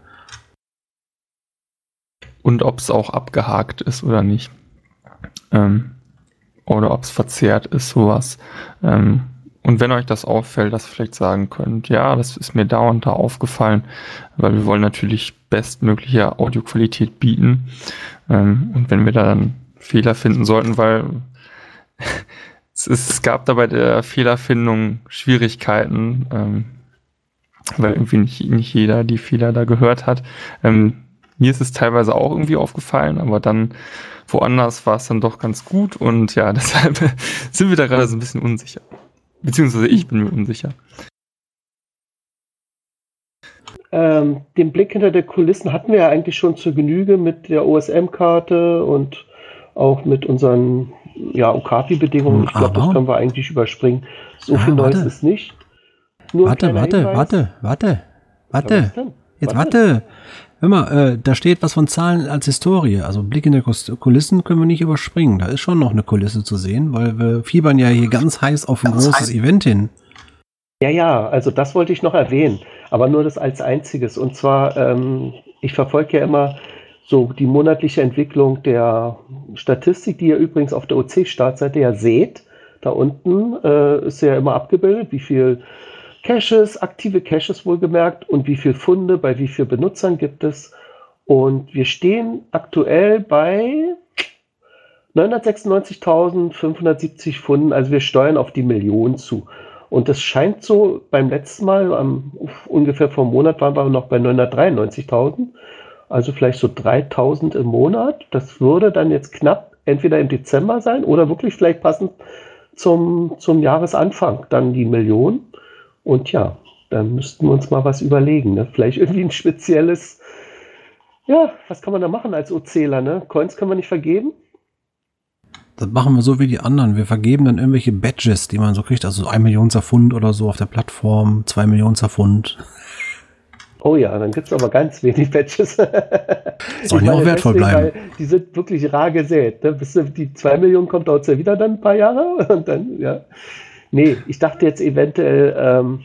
und ob es auch abgehakt ist oder nicht. Ähm, oder ob es verzerrt ist, sowas. Ähm, und wenn euch das auffällt, dass ihr vielleicht sagen könnt, ja, das ist mir da und da aufgefallen, weil wir wollen natürlich bestmögliche Audioqualität bieten. Ähm, und wenn wir da dann Fehler finden sollten, weil es, ist, es gab da bei der Fehlerfindung Schwierigkeiten, ähm, weil irgendwie nicht, nicht jeder die Fehler da gehört hat. Ähm, mir ist es teilweise auch irgendwie aufgefallen, aber dann woanders war es dann doch ganz gut und ja, deshalb sind wir da gerade so ein bisschen unsicher. Beziehungsweise ich bin mir unsicher. Ähm, den Blick hinter der Kulissen hatten wir ja eigentlich schon zur Genüge mit der OSM-Karte und auch mit unseren ja, Okapi-Bedingungen. Ich glaube, das können wir eigentlich überspringen. So ah, viel Neues warte. ist nicht. Nur warte, warte, Hinweis. warte, warte, warte, warte. Jetzt warte. Hör mal, äh, da steht was von Zahlen als Historie. Also Blick in die Kulissen können wir nicht überspringen. Da ist schon noch eine Kulisse zu sehen, weil wir fiebern ja hier ganz heiß auf ein ganz großes heiß. Event hin. Ja, ja, also das wollte ich noch erwähnen, aber nur das als einziges. Und zwar, ähm, ich verfolge ja immer so die monatliche Entwicklung der Statistik, die ihr übrigens auf der OC-Startseite ja seht. Da unten äh, ist ja immer abgebildet, wie viel Caches, aktive Caches wohlgemerkt und wie viele Funde bei wie vielen Benutzern gibt es. Und wir stehen aktuell bei 996.570 Funden, also wir steuern auf die Million zu. Und das scheint so beim letzten Mal, am, ungefähr vor einem Monat waren wir noch bei 993.000, also vielleicht so 3.000 im Monat. Das würde dann jetzt knapp entweder im Dezember sein oder wirklich vielleicht passend zum, zum Jahresanfang dann die Million. Und ja, da müssten wir uns mal was überlegen. Ne? Vielleicht irgendwie ein spezielles Ja, was kann man da machen als OCler, ne? Coins können wir nicht vergeben. Das machen wir so wie die anderen. Wir vergeben dann irgendwelche Badges, die man so kriegt. Also ein Million Pfund oder so auf der Plattform, zwei Millionen Pfund. Oh ja, dann gibt es aber ganz wenig Badges. Sollen ja auch wertvoll bleiben. Die sind wirklich rar gesät. Ne? Bis die zwei Millionen kommt, dauert es ja wieder dann ein paar Jahre. Und dann, ja. Nee, ich dachte jetzt eventuell, ähm,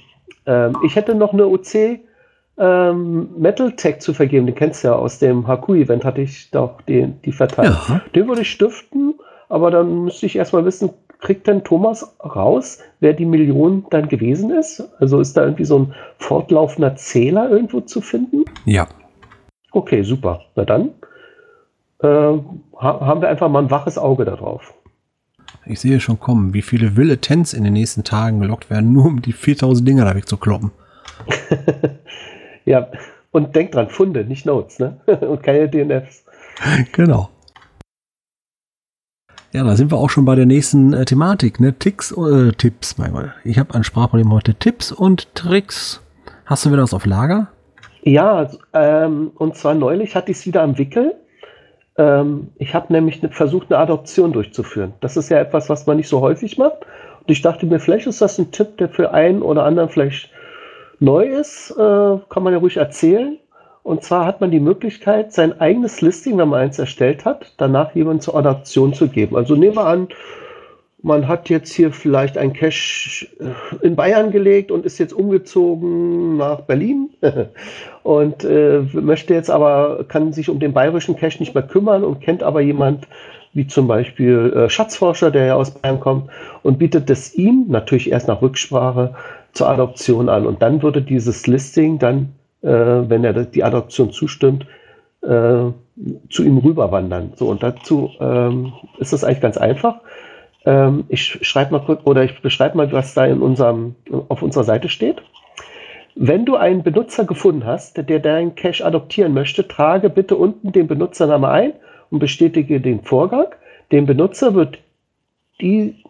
ähm, ich hätte noch eine OC ähm, Metal Tech zu vergeben. Den kennst du ja aus dem Haku-Event, hatte ich doch den, die verteilt. Ja. Den würde ich stiften aber dann müsste ich erstmal wissen, kriegt denn Thomas raus, wer die Million dann gewesen ist? Also ist da irgendwie so ein fortlaufender Zähler irgendwo zu finden? Ja. Okay, super. Na dann äh, haben wir einfach mal ein waches Auge darauf. Ich sehe schon kommen, wie viele Wille Tens in den nächsten Tagen gelockt werden, nur um die 4000 Dinger da wegzukloppen. ja, und denk dran, Funde, nicht Notes, ne? und keine DNFs. Genau. Ja, da sind wir auch schon bei der nächsten äh, Thematik, ne? Ticks, äh, Tipps, manchmal. Ich habe ein Sprachproblem heute. Tipps und Tricks. Hast du wieder was auf Lager? Ja, ähm, und zwar neulich hatte ich es wieder am Wickel. Ähm, ich habe nämlich ne, versucht, eine Adoption durchzuführen. Das ist ja etwas, was man nicht so häufig macht. Und ich dachte mir, vielleicht ist das ein Tipp, der für einen oder anderen vielleicht neu ist. Äh, kann man ja ruhig erzählen. Und zwar hat man die Möglichkeit, sein eigenes Listing, wenn man eins erstellt hat, danach jemanden zur Adaption zu geben. Also nehmen wir an, man hat jetzt hier vielleicht ein Cache äh, in Bayern gelegt und ist jetzt umgezogen nach Berlin und äh, möchte jetzt aber, kann sich um den bayerischen Cache nicht mehr kümmern und kennt aber jemand wie zum Beispiel äh, Schatzforscher, der ja aus Bayern kommt und bietet es ihm natürlich erst nach Rücksprache zur Adoption an. Und dann würde dieses Listing dann äh, wenn er die Adoption zustimmt, äh, zu ihm rüberwandern. So, und dazu ähm, ist das eigentlich ganz einfach. Ähm, ich schreibe mal kurz oder ich beschreibe mal, was da in unserem, auf unserer Seite steht. Wenn du einen Benutzer gefunden hast, der deinen Cache adoptieren möchte, trage bitte unten den Benutzernamen ein und bestätige den Vorgang. Dem Benutzer wird, die,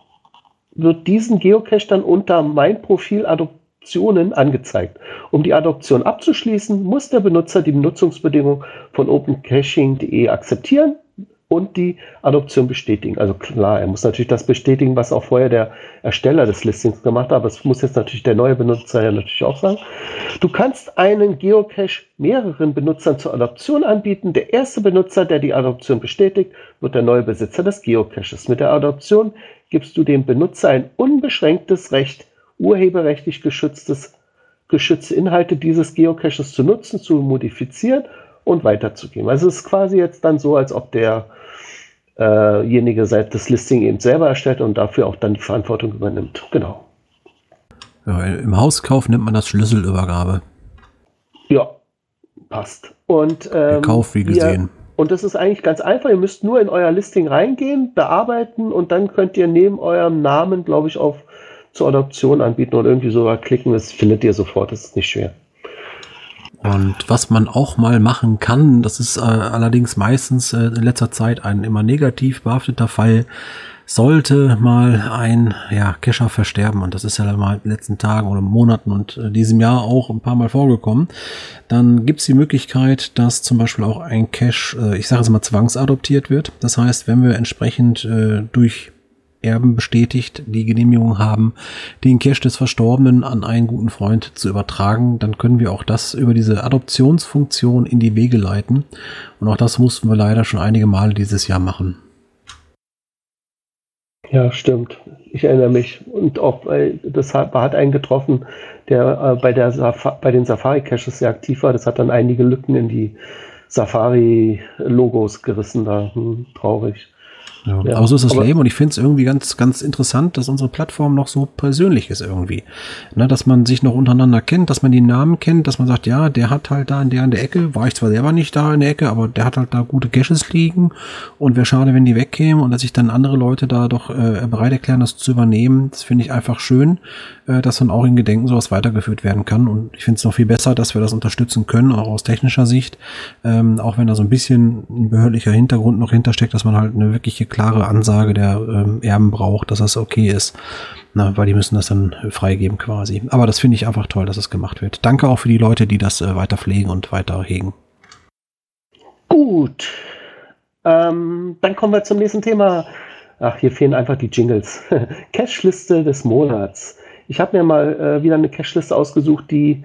wird diesen Geocache dann unter mein Profil adoptieren Optionen angezeigt. Um die Adoption abzuschließen, muss der Benutzer die Benutzungsbedingungen von opencaching.de akzeptieren und die Adoption bestätigen. Also klar, er muss natürlich das bestätigen, was auch vorher der Ersteller des Listings gemacht hat, aber es muss jetzt natürlich der neue Benutzer ja natürlich auch sagen. Du kannst einen Geocache mehreren Benutzern zur Adoption anbieten. Der erste Benutzer, der die Adoption bestätigt, wird der neue Besitzer des Geocaches. Mit der Adoption gibst du dem Benutzer ein unbeschränktes Recht, urheberrechtlich geschütztes, geschützte Inhalte dieses Geocaches zu nutzen, zu modifizieren und weiterzugeben. Also es ist quasi jetzt dann so, als ob derjenige äh das Listing eben selber erstellt und dafür auch dann die Verantwortung übernimmt. Genau. Ja, Im Hauskauf nennt man das Schlüsselübergabe. Ja, passt. Und ähm, Kauf wie gesehen. Ihr, und das ist eigentlich ganz einfach. Ihr müsst nur in euer Listing reingehen, bearbeiten und dann könnt ihr neben eurem Namen, glaube ich, auf zur Adoption anbieten oder irgendwie so klicken, das findet ihr sofort, das ist nicht schwer. Und was man auch mal machen kann, das ist äh, allerdings meistens äh, in letzter Zeit ein immer negativ behafteter Fall, sollte mal ein ja, Cacher versterben, und das ist ja mal in den letzten Tagen oder Monaten und äh, diesem Jahr auch ein paar Mal vorgekommen, dann gibt es die Möglichkeit, dass zum Beispiel auch ein Cache, äh, ich sage es mal, zwangsadoptiert wird. Das heißt, wenn wir entsprechend äh, durch Erben bestätigt, die Genehmigung haben, den Cash des Verstorbenen an einen guten Freund zu übertragen, dann können wir auch das über diese Adoptionsfunktion in die Wege leiten. Und auch das mussten wir leider schon einige Male dieses Jahr machen. Ja, stimmt. Ich erinnere mich. Und auch, das hat, hat einen getroffen, der äh, bei, der bei den Safari-Caches sehr aktiv war. Das hat dann einige Lücken in die Safari-Logos gerissen. Da hm, traurig. Ja, ja, aber so ist das Leben und ich finde es irgendwie ganz, ganz interessant, dass unsere Plattform noch so persönlich ist irgendwie. Ne, dass man sich noch untereinander kennt, dass man die Namen kennt, dass man sagt, ja, der hat halt da in der in der Ecke, war ich zwar selber nicht da in der Ecke, aber der hat halt da gute Caches liegen und wäre schade, wenn die wegkämen und dass sich dann andere Leute da doch äh, bereit erklären, das zu übernehmen. Das finde ich einfach schön, äh, dass dann auch in Gedenken sowas weitergeführt werden kann und ich finde es noch viel besser, dass wir das unterstützen können, auch aus technischer Sicht, ähm, auch wenn da so ein bisschen ein behördlicher Hintergrund noch hintersteckt, dass man halt eine wirkliche klare Ansage der ähm, Erben braucht, dass das okay ist. Na, weil die müssen das dann freigeben quasi. Aber das finde ich einfach toll, dass es das gemacht wird. Danke auch für die Leute, die das äh, weiter pflegen und weiter hegen. Gut. Ähm, dann kommen wir zum nächsten Thema. Ach, hier fehlen einfach die Jingles. Cashliste des Monats. Ich habe mir mal äh, wieder eine Cashliste ausgesucht, die,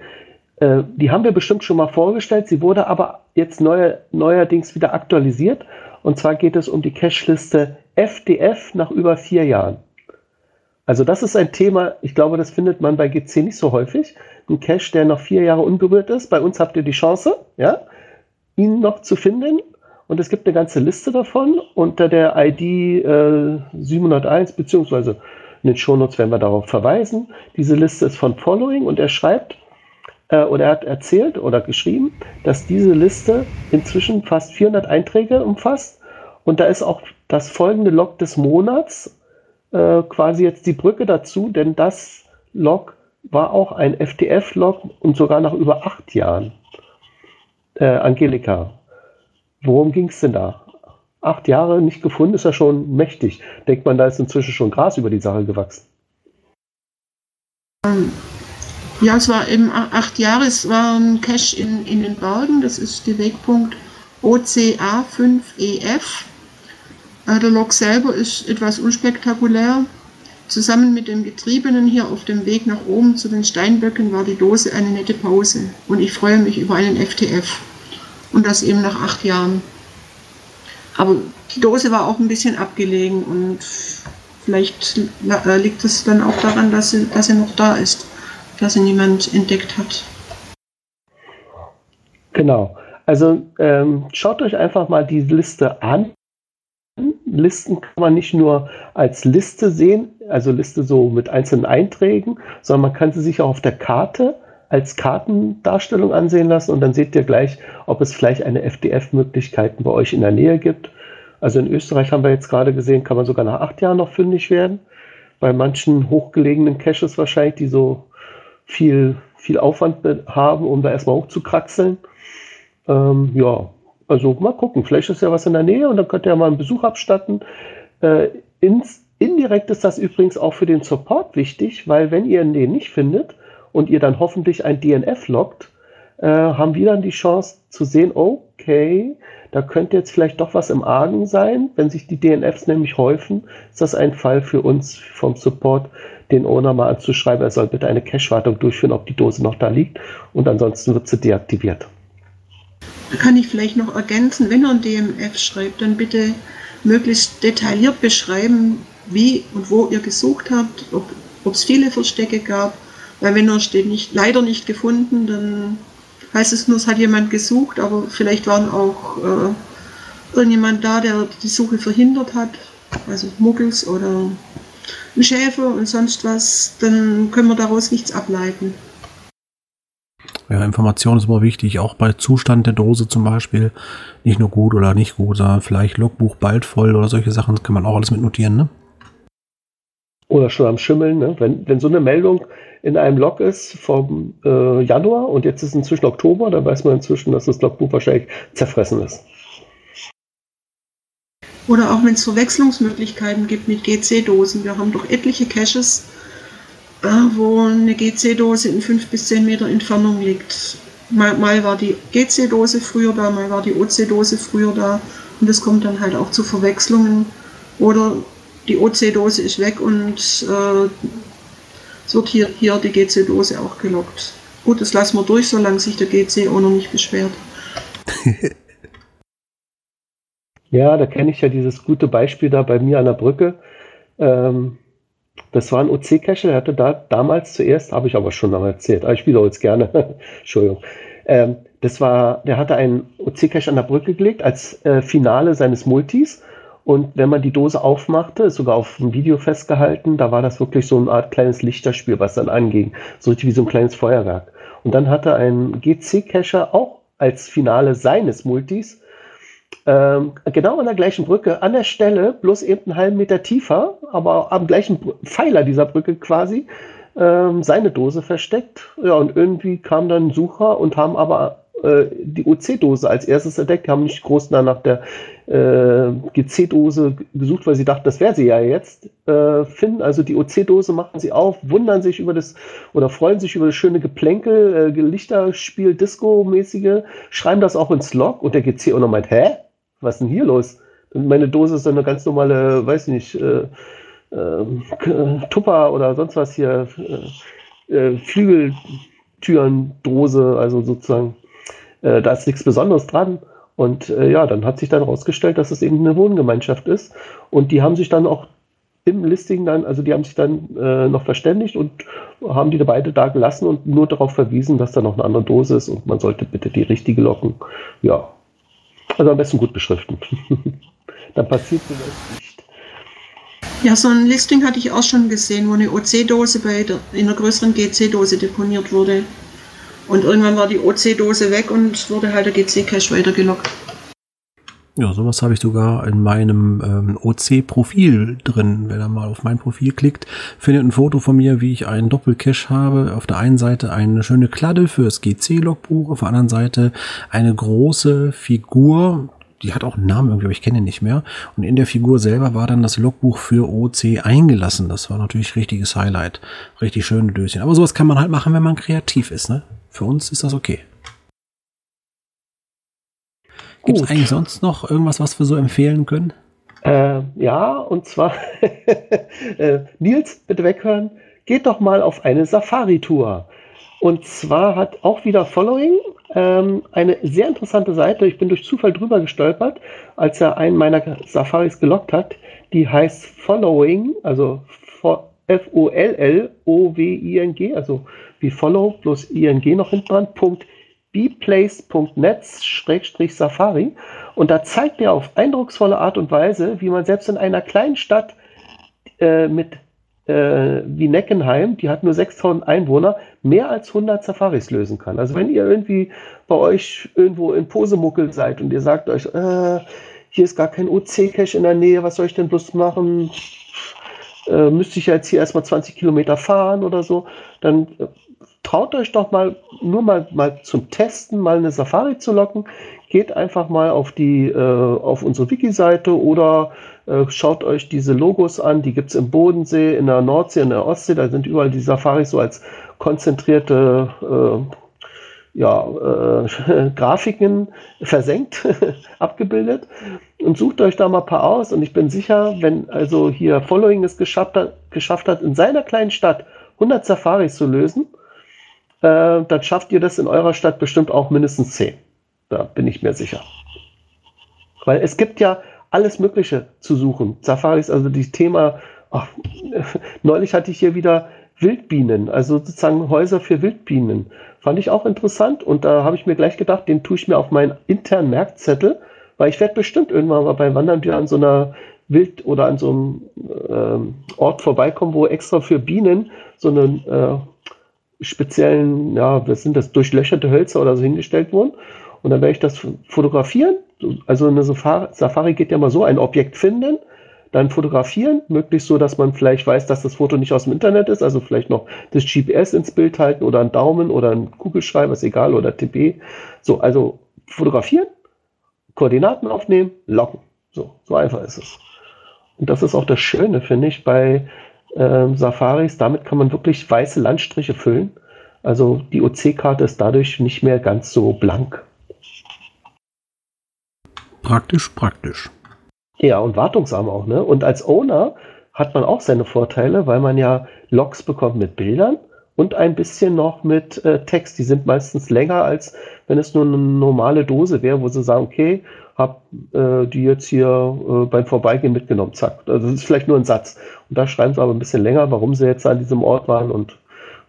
äh, die haben wir bestimmt schon mal vorgestellt. Sie wurde aber jetzt neuer, neuerdings wieder aktualisiert. Und zwar geht es um die Cashliste FDF nach über vier Jahren. Also das ist ein Thema, ich glaube, das findet man bei GC nicht so häufig. Ein Cache, der noch vier Jahre unberührt ist. Bei uns habt ihr die Chance, ja, ihn noch zu finden. Und es gibt eine ganze Liste davon unter der ID äh, 701, beziehungsweise in den Shownotes werden wir darauf verweisen. Diese Liste ist von Following und er schreibt, äh, oder er hat erzählt oder geschrieben, dass diese Liste inzwischen fast 400 Einträge umfasst. Und da ist auch das folgende Log des Monats äh, quasi jetzt die Brücke dazu, denn das Log war auch ein FTF-Log und sogar nach über acht Jahren. Äh, Angelika, Worum ging es denn da? Acht Jahre nicht gefunden, ist ja schon mächtig. Denkt man, da ist inzwischen schon Gras über die Sache gewachsen. Ja, es war eben acht Jahre, es war ein Cache in, in den Bergen, das ist der Wegpunkt OCA5EF. Äh, der Lok selber ist etwas unspektakulär. Zusammen mit dem Getriebenen hier auf dem Weg nach oben zu den Steinböcken war die Dose eine nette Pause und ich freue mich über einen FTF. Und das eben nach acht Jahren. Aber die Dose war auch ein bisschen abgelegen und vielleicht äh, liegt es dann auch daran, dass sie, dass sie noch da ist, dass sie niemand entdeckt hat. Genau. Also ähm, schaut euch einfach mal die Liste an. Listen kann man nicht nur als Liste sehen, also Liste so mit einzelnen Einträgen, sondern man kann sie sich auch auf der Karte als Kartendarstellung ansehen lassen und dann seht ihr gleich, ob es vielleicht eine FDF-Möglichkeit bei euch in der Nähe gibt. Also in Österreich haben wir jetzt gerade gesehen, kann man sogar nach acht Jahren noch fündig werden. Bei manchen hochgelegenen Caches wahrscheinlich, die so viel, viel Aufwand haben, um da erstmal hochzukraxeln. Ähm, ja, also mal gucken. Vielleicht ist ja was in der Nähe und dann könnt ihr mal einen Besuch abstatten. Äh, ins, indirekt ist das übrigens auch für den Support wichtig, weil wenn ihr den nicht findet, und ihr dann hoffentlich ein DNF loggt, äh, haben wir dann die Chance zu sehen, okay, da könnte jetzt vielleicht doch was im Argen sein. Wenn sich die DNFs nämlich häufen, ist das ein Fall für uns vom Support, den Owner mal anzuschreiben, er soll bitte eine Cache-Wartung durchführen, ob die Dose noch da liegt. Und ansonsten wird sie deaktiviert. Da kann ich vielleicht noch ergänzen, wenn er ein DNF schreibt, dann bitte möglichst detailliert beschreiben, wie und wo ihr gesucht habt, ob es viele Verstecke gab. Weil wenn er steht nicht, leider nicht gefunden, dann heißt es nur, es hat jemand gesucht, aber vielleicht waren auch äh, irgendjemand da, der die Suche verhindert hat, also Muggels oder ein Schäfer und sonst was, dann können wir daraus nichts ableiten. Ja, Information ist immer wichtig, auch bei Zustand der Dose zum Beispiel. Nicht nur gut oder nicht gut, sondern vielleicht Logbuch bald voll oder solche Sachen, das kann man auch alles mit notieren, ne? Oder schon am Schimmeln, ne? Wenn, wenn so eine Meldung in einem Log ist vom äh, Januar und jetzt ist inzwischen Oktober, dann weiß man inzwischen, dass das Logbuch wahrscheinlich zerfressen ist. Oder auch wenn es Verwechslungsmöglichkeiten gibt mit GC-Dosen. Wir haben doch etliche Caches, äh, wo eine GC-Dose in 5 bis 10 Meter Entfernung liegt. Mal, mal war die GC-Dose früher da, mal war die OC-Dose früher da. Und das kommt dann halt auch zu Verwechslungen. Oder die OC-Dose ist weg und äh, es wird hier, hier die GC-Dose auch gelockt. Gut, das lassen wir durch, solange sich der GC auch noch nicht beschwert. ja, da kenne ich ja dieses gute Beispiel da bei mir an der Brücke. Ähm, das war ein OC-Cache, der hatte da damals zuerst, habe ich aber schon mal erzählt, aber ich wiederhole es gerne. Entschuldigung. Ähm, das war, der hatte einen OC-Cache an der Brücke gelegt als äh, Finale seines Multis und wenn man die Dose aufmachte, ist sogar auf dem Video festgehalten, da war das wirklich so eine Art kleines Lichterspiel, was dann anging. So richtig wie so ein kleines Feuerwerk. Und dann hatte ein GC-Cacher auch als Finale seines Multis ähm, genau an der gleichen Brücke, an der Stelle, bloß eben einen halben Meter tiefer, aber am gleichen Pfeiler dieser Brücke quasi, ähm, seine Dose versteckt. Ja, und irgendwie kam dann ein Sucher und haben aber äh, die OC-Dose als erstes entdeckt, haben nicht groß nach der äh, GC-Dose gesucht, weil sie dachten, das wäre sie ja jetzt, äh, finden also die OC-Dose, machen sie auf, wundern sich über das oder freuen sich über das schöne Geplänkel, äh, Lichterspiel, Disco-mäßige, schreiben das auch ins Log und der GC auch noch meint, hä? Was ist denn hier los? Meine Dose ist eine ganz normale, weiß nicht, äh, äh, Tupper oder sonst was hier, äh, äh, Flügeltürendose, also sozusagen, äh, da ist nichts Besonderes dran. Und äh, ja, dann hat sich dann herausgestellt, dass es eben eine Wohngemeinschaft ist. Und die haben sich dann auch im Listing dann, also die haben sich dann äh, noch verständigt und haben die beide da gelassen und nur darauf verwiesen, dass da noch eine andere Dose ist und man sollte bitte die richtige locken. Ja, also am besten gut beschriften. dann passiert sowas nicht. Ja, so ein Listing hatte ich auch schon gesehen, wo eine OC-Dose bei der, in einer größeren GC-Dose deponiert wurde. Und irgendwann war die OC-Dose weg und wurde halt der GC-Cache weitergelockt. Ja, sowas habe ich sogar in meinem ähm, OC-Profil drin. Wer da mal auf mein Profil klickt, findet ein Foto von mir, wie ich einen Doppelcache habe. Auf der einen Seite eine schöne Kladde fürs GC-Logbuch, auf der anderen Seite eine große Figur, die hat auch einen Namen irgendwie, aber ich kenne ihn nicht mehr. Und in der Figur selber war dann das Logbuch für OC eingelassen. Das war natürlich richtiges Highlight. Richtig schöne Döschen. Aber sowas kann man halt machen, wenn man kreativ ist, ne? Für uns ist das okay. Gibt es eigentlich sonst noch irgendwas, was wir so empfehlen können? Äh, ja, und zwar, äh, Nils, bitte weghören, geht doch mal auf eine Safari-Tour. Und zwar hat auch wieder Following ähm, eine sehr interessante Seite. Ich bin durch Zufall drüber gestolpert, als er einen meiner Safaris gelockt hat. Die heißt Following, also F-O-L-L-O-W-I-N-G, also wie Follow plus ING noch hinten dran, Punkt bplace.net-safari und da zeigt er auf eindrucksvolle Art und Weise, wie man selbst in einer kleinen Stadt äh, mit äh, wie Neckenheim, die hat nur 6000 Einwohner, mehr als 100 Safaris lösen kann. Also wenn ihr irgendwie bei euch irgendwo in Posemuckel seid und ihr sagt euch, äh, hier ist gar kein OC-Cache in der Nähe, was soll ich denn bloß machen? Äh, müsste ich jetzt hier erstmal 20 Kilometer fahren oder so, dann äh, traut euch doch mal nur mal, mal zum Testen mal eine Safari zu locken. Geht einfach mal auf die äh, auf unsere Wiki-Seite oder äh, schaut euch diese Logos an. Die gibt es im Bodensee, in der Nordsee, in der Ostsee. Da sind überall die Safaris so als konzentrierte äh, ja, äh, Grafiken versenkt abgebildet und sucht euch da mal ein paar aus. Und ich bin sicher, wenn also hier Following es geschafft hat, geschafft hat in seiner kleinen Stadt 100 Safaris zu lösen, äh, dann schafft ihr das in eurer Stadt bestimmt auch mindestens 10. Da bin ich mir sicher. Weil es gibt ja alles Mögliche zu suchen. Safaris, also das Thema, ach, neulich hatte ich hier wieder Wildbienen, also sozusagen Häuser für Wildbienen. Fand ich auch interessant und da habe ich mir gleich gedacht, den tue ich mir auf meinen internen Merkzettel, weil ich werde bestimmt irgendwann mal beim Wandern wieder an so einer Wild- oder an so einem ähm, Ort vorbeikommen, wo extra für Bienen so einen äh, speziellen, ja, was sind das, durchlöcherte Hölzer oder so hingestellt wurden. Und dann werde ich das fotografieren. Also eine Safari geht ja mal so, ein Objekt finden, dann fotografieren, möglichst so, dass man vielleicht weiß, dass das Foto nicht aus dem Internet ist, also vielleicht noch das GPS ins Bild halten oder einen Daumen oder einen Kugelschreiber, ist egal, oder TP. So, also fotografieren, Koordinaten aufnehmen, locken. So, so einfach ist es. Und das ist auch das Schöne, finde ich, bei äh, Safaris. Damit kann man wirklich weiße Landstriche füllen. Also die OC-Karte ist dadurch nicht mehr ganz so blank. Praktisch, praktisch. Ja, und wartungsarm auch, ne? Und als Owner hat man auch seine Vorteile, weil man ja Logs bekommt mit Bildern und ein bisschen noch mit äh, Text. Die sind meistens länger, als wenn es nur eine normale Dose wäre, wo sie sagen, okay, hab äh, die jetzt hier äh, beim Vorbeigehen mitgenommen, zack. Also das ist vielleicht nur ein Satz. Und da schreiben sie aber ein bisschen länger, warum sie jetzt an diesem Ort waren und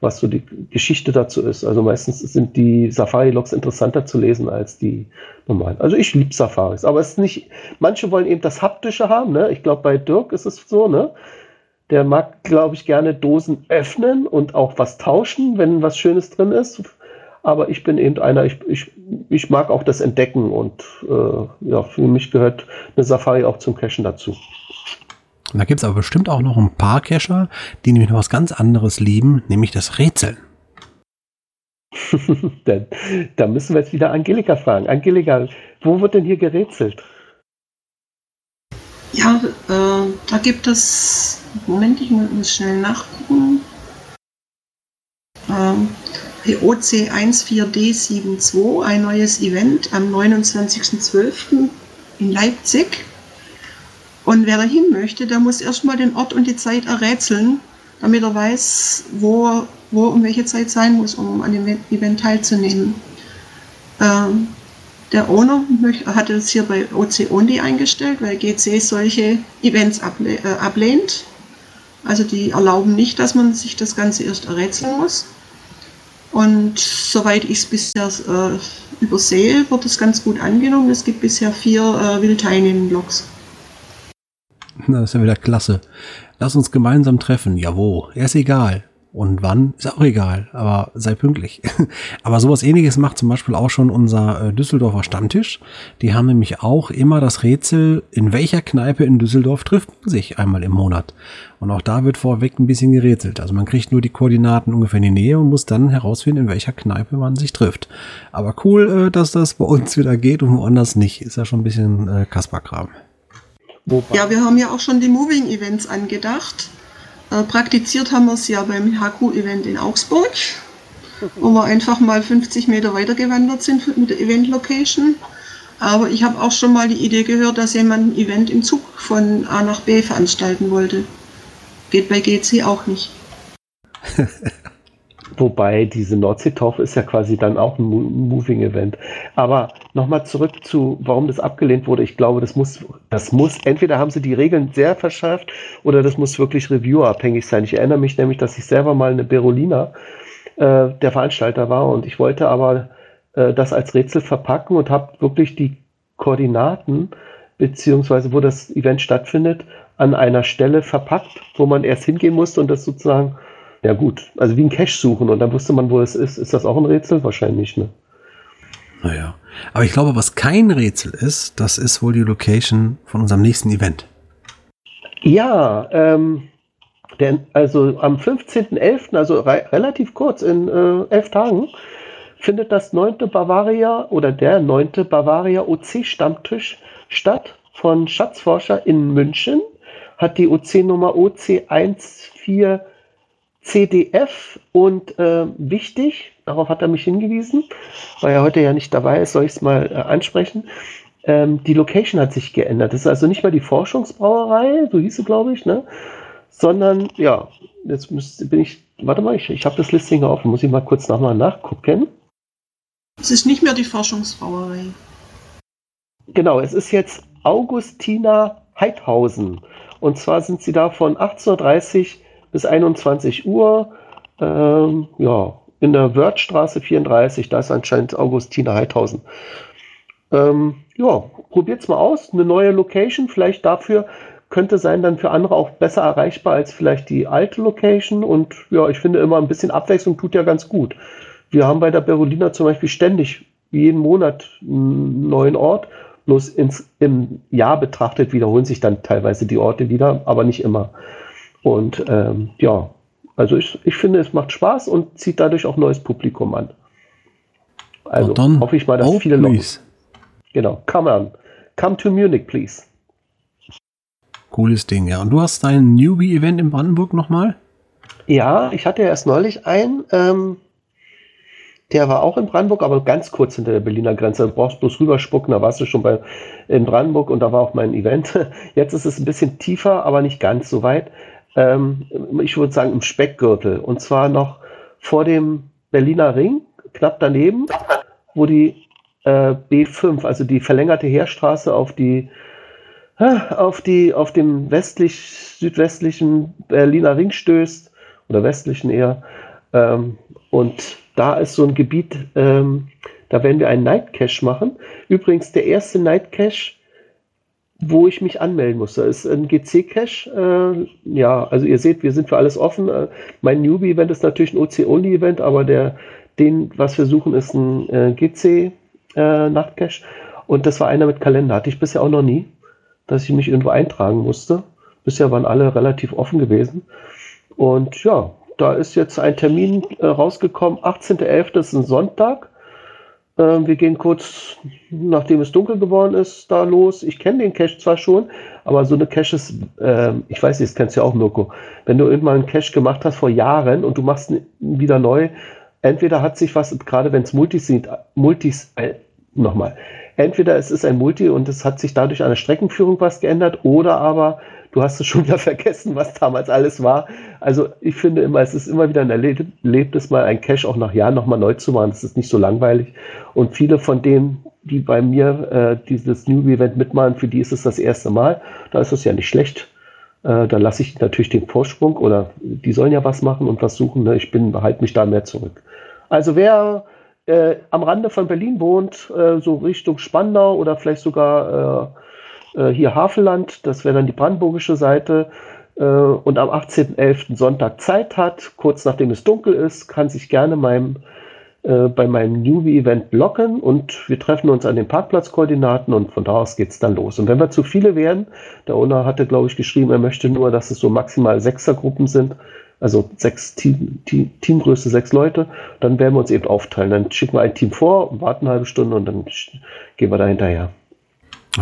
was so die Geschichte dazu ist. Also meistens sind die Safari-Logs interessanter zu lesen als die normalen. Also ich liebe Safaris, aber es ist nicht, manche wollen eben das Haptische haben, ne? Ich glaube, bei Dirk ist es so, ne? Der mag, glaube ich, gerne Dosen öffnen und auch was tauschen, wenn was Schönes drin ist. Aber ich bin eben einer, ich, ich, ich mag auch das Entdecken und äh, ja, für mich gehört eine Safari auch zum Cashen dazu. Da gibt es aber bestimmt auch noch ein paar Cacher, die nämlich noch was ganz anderes lieben, nämlich das Rätseln. da, da müssen wir jetzt wieder Angelika fragen. Angelika, wo wird denn hier gerätselt? Ja, äh, da gibt es, Moment, ich muss schnell nachgucken. Ähm, OC 14D72, ein neues Event am 29.12. in Leipzig. Und wer da hin möchte, der muss erstmal den Ort und die Zeit errätseln, damit er weiß, wo, wo um welche Zeit sein muss, um an dem Event teilzunehmen. Ähm, der Owner hat es hier bei OC Only eingestellt, weil GC solche Events able äh, ablehnt. Also die erlauben nicht, dass man sich das Ganze erst errätseln muss. Und soweit ich es bisher äh, übersehe, wird es ganz gut angenommen. Es gibt bisher vier äh, Will-Teilnehmen-Blogs. Das ist ja wieder klasse. Lass uns gemeinsam treffen. Jawohl, er ist egal. Und wann, ist auch egal, aber sei pünktlich. aber sowas ähnliches macht zum Beispiel auch schon unser äh, Düsseldorfer Stammtisch. Die haben nämlich auch immer das Rätsel, in welcher Kneipe in Düsseldorf trifft man sich einmal im Monat. Und auch da wird vorweg ein bisschen gerätselt. Also man kriegt nur die Koordinaten ungefähr in die Nähe und muss dann herausfinden, in welcher Kneipe man sich trifft. Aber cool, äh, dass das bei uns wieder geht und woanders nicht. Ist ja schon ein bisschen äh, Kasperkram. Ja, wir haben ja auch schon die Moving Events angedacht. Äh, praktiziert haben wir es ja beim HQ-Event in Augsburg, wo wir einfach mal 50 Meter weiter gewandert sind mit der Event-Location. Aber ich habe auch schon mal die Idee gehört, dass jemand ein Event im Zug von A nach B veranstalten wollte. Geht bei GC auch nicht. Wobei diese Nordseetaufe ist ja quasi dann auch ein Moving Event. Aber nochmal zurück zu, warum das abgelehnt wurde. Ich glaube, das muss, das muss, entweder haben sie die Regeln sehr verschärft oder das muss wirklich reviewerabhängig sein. Ich erinnere mich nämlich, dass ich selber mal eine Berolina äh, der Veranstalter war und ich wollte aber äh, das als Rätsel verpacken und habe wirklich die Koordinaten beziehungsweise wo das Event stattfindet, an einer Stelle verpackt, wo man erst hingehen musste und das sozusagen ja gut, also wie ein Cache suchen und dann wusste man, wo es ist. Ist das auch ein Rätsel? Wahrscheinlich, ne? Naja. Aber ich glaube, was kein Rätsel ist, das ist wohl die Location von unserem nächsten Event. Ja, ähm, denn also am 15.11., also re relativ kurz, in äh, elf Tagen, findet das neunte Bavaria oder der neunte Bavaria OC-Stammtisch statt von Schatzforscher in München. Hat die OC-Nummer OC14 CDF und äh, wichtig, darauf hat er mich hingewiesen, weil er heute ja nicht dabei ist, soll ich es mal äh, ansprechen. Ähm, die Location hat sich geändert. Das ist also nicht mal die Forschungsbrauerei, so hieß sie, glaube ich, ne? sondern ja, jetzt müsste, bin ich, warte mal, ich, ich habe das Listing offen, muss ich mal kurz nochmal nachgucken. Es ist nicht mehr die Forschungsbrauerei. Genau, es ist jetzt Augustina Heidhausen. Und zwar sind sie da von 1830 bis 21 Uhr. Ähm, ja, in der Wörthstraße 34, da ist anscheinend Augustine Heidhausen. Ähm, ja, probiert's mal aus. Eine neue Location, vielleicht dafür könnte sein dann für andere auch besser erreichbar als vielleicht die alte Location. Und ja, ich finde immer ein bisschen Abwechslung tut ja ganz gut. Wir haben bei der Berolina zum Beispiel ständig jeden Monat einen neuen Ort. Bloß ins, im Jahr betrachtet wiederholen sich dann teilweise die Orte wieder, aber nicht immer. Und ähm, ja, also ich, ich finde, es macht Spaß und zieht dadurch auch neues Publikum an. Also hoffe ich mal, dass viele Leute. Genau, come on. Come to Munich, please. Cooles Ding, ja. Und du hast dein Newbie-Event in Brandenburg nochmal? Ja, ich hatte erst neulich einen. Ähm, der war auch in Brandenburg, aber ganz kurz hinter der Berliner Grenze. Du brauchst bloß rüberspucken, da warst du schon bei, in Brandenburg und da war auch mein Event. Jetzt ist es ein bisschen tiefer, aber nicht ganz so weit ähm, ich würde sagen im Speckgürtel. Und zwar noch vor dem Berliner Ring, knapp daneben, wo die äh, B5, also die verlängerte Heerstraße auf die auf die auf dem westlich südwestlichen Berliner Ring stößt oder westlichen eher ähm, und da ist so ein Gebiet ähm, da werden wir einen Night Cache machen übrigens der erste Night Cache wo ich mich anmelden musste. Das ist ein GC-Cache. Äh, ja, also ihr seht, wir sind für alles offen. Äh, mein Newbie-Event ist natürlich ein OC-Only-Event, aber der, den, was wir suchen, ist ein äh, GC-Nachtcache. Äh, Und das war einer mit Kalender. Hatte ich bisher auch noch nie, dass ich mich irgendwo eintragen musste. Bisher waren alle relativ offen gewesen. Und ja, da ist jetzt ein Termin äh, rausgekommen, 18.11. ist ein Sonntag. Ähm, wir gehen kurz, nachdem es dunkel geworden ist, da los. Ich kenne den Cache zwar schon, aber so eine Cache ist, äh, ich weiß nicht, das kennst du ja auch, Mirko. Wenn du irgendwann einen Cache gemacht hast vor Jahren und du machst ihn wieder neu, entweder hat sich was, gerade wenn es Multis sind, Multis, äh, nochmal, entweder es ist ein Multi und es hat sich dadurch an der Streckenführung was geändert oder aber du hast es schon wieder vergessen, was damals alles war. Also ich finde immer, es ist immer wieder ein Erlebnis, mal ein Cache auch nach Jahren nochmal neu zu machen. Das ist nicht so langweilig. Und viele von denen, die bei mir äh, dieses Newbie-Event mitmachen, für die ist es das erste Mal. Da ist es ja nicht schlecht. Äh, da lasse ich natürlich den Vorsprung oder die sollen ja was machen und was suchen. Ne? Ich bin, behalte mich da mehr zurück. Also wer äh, am Rande von Berlin wohnt, äh, so Richtung Spandau oder vielleicht sogar äh, hier Havelland, das wäre dann die brandenburgische Seite, äh, und am 18.11. Sonntag Zeit hat, kurz nachdem es dunkel ist, kann sich gerne meinem, äh, bei meinem Newbie-Event blocken und wir treffen uns an den Parkplatzkoordinaten und von da aus geht es dann los. Und wenn wir zu viele werden, der Owner hatte, glaube ich, geschrieben, er möchte nur, dass es so maximal Sechsergruppen sind, also sechs Team, Team, Teamgröße, sechs Leute, dann werden wir uns eben aufteilen. Dann schicken wir ein Team vor, warten eine halbe Stunde und dann gehen wir da hinterher.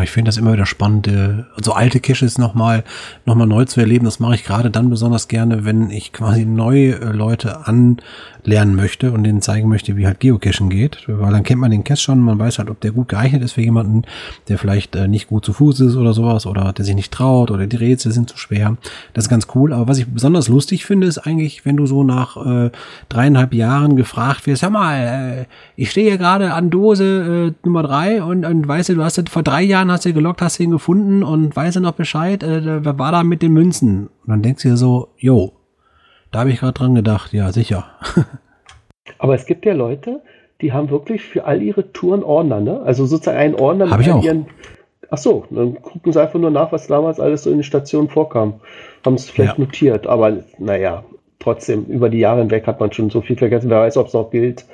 Ich finde das immer wieder spannend, äh, so alte Caches nochmal noch mal neu zu erleben. Das mache ich gerade dann besonders gerne, wenn ich quasi neue äh, Leute an lernen möchte und denen zeigen möchte, wie halt Geocachen geht. Weil dann kennt man den Cache schon, man weiß halt, ob der gut geeignet ist für jemanden, der vielleicht äh, nicht gut zu Fuß ist oder sowas oder der sich nicht traut oder die Rätsel sind zu schwer. Das ist ganz cool. Aber was ich besonders lustig finde, ist eigentlich, wenn du so nach äh, dreieinhalb Jahren gefragt wirst, hör mal, äh, ich stehe hier gerade an Dose äh, Nummer drei und, und weißt du, du hast vor drei Jahren hast du gelockt, hast du ihn gefunden und weißt du noch Bescheid, äh, wer war da mit den Münzen? Und dann denkst du dir so, yo, da habe ich gerade dran gedacht, ja, sicher. Aber es gibt ja Leute, die haben wirklich für all ihre Touren Ordner, ne? Also sozusagen einen Ordner Hab mit ich auch. ihren. Ach so, dann gucken sie einfach nur nach, was damals alles so in den Stationen vorkam. Haben es vielleicht ja. notiert, aber naja, trotzdem, über die Jahre hinweg hat man schon so viel vergessen. Wer weiß, ob es noch gilt.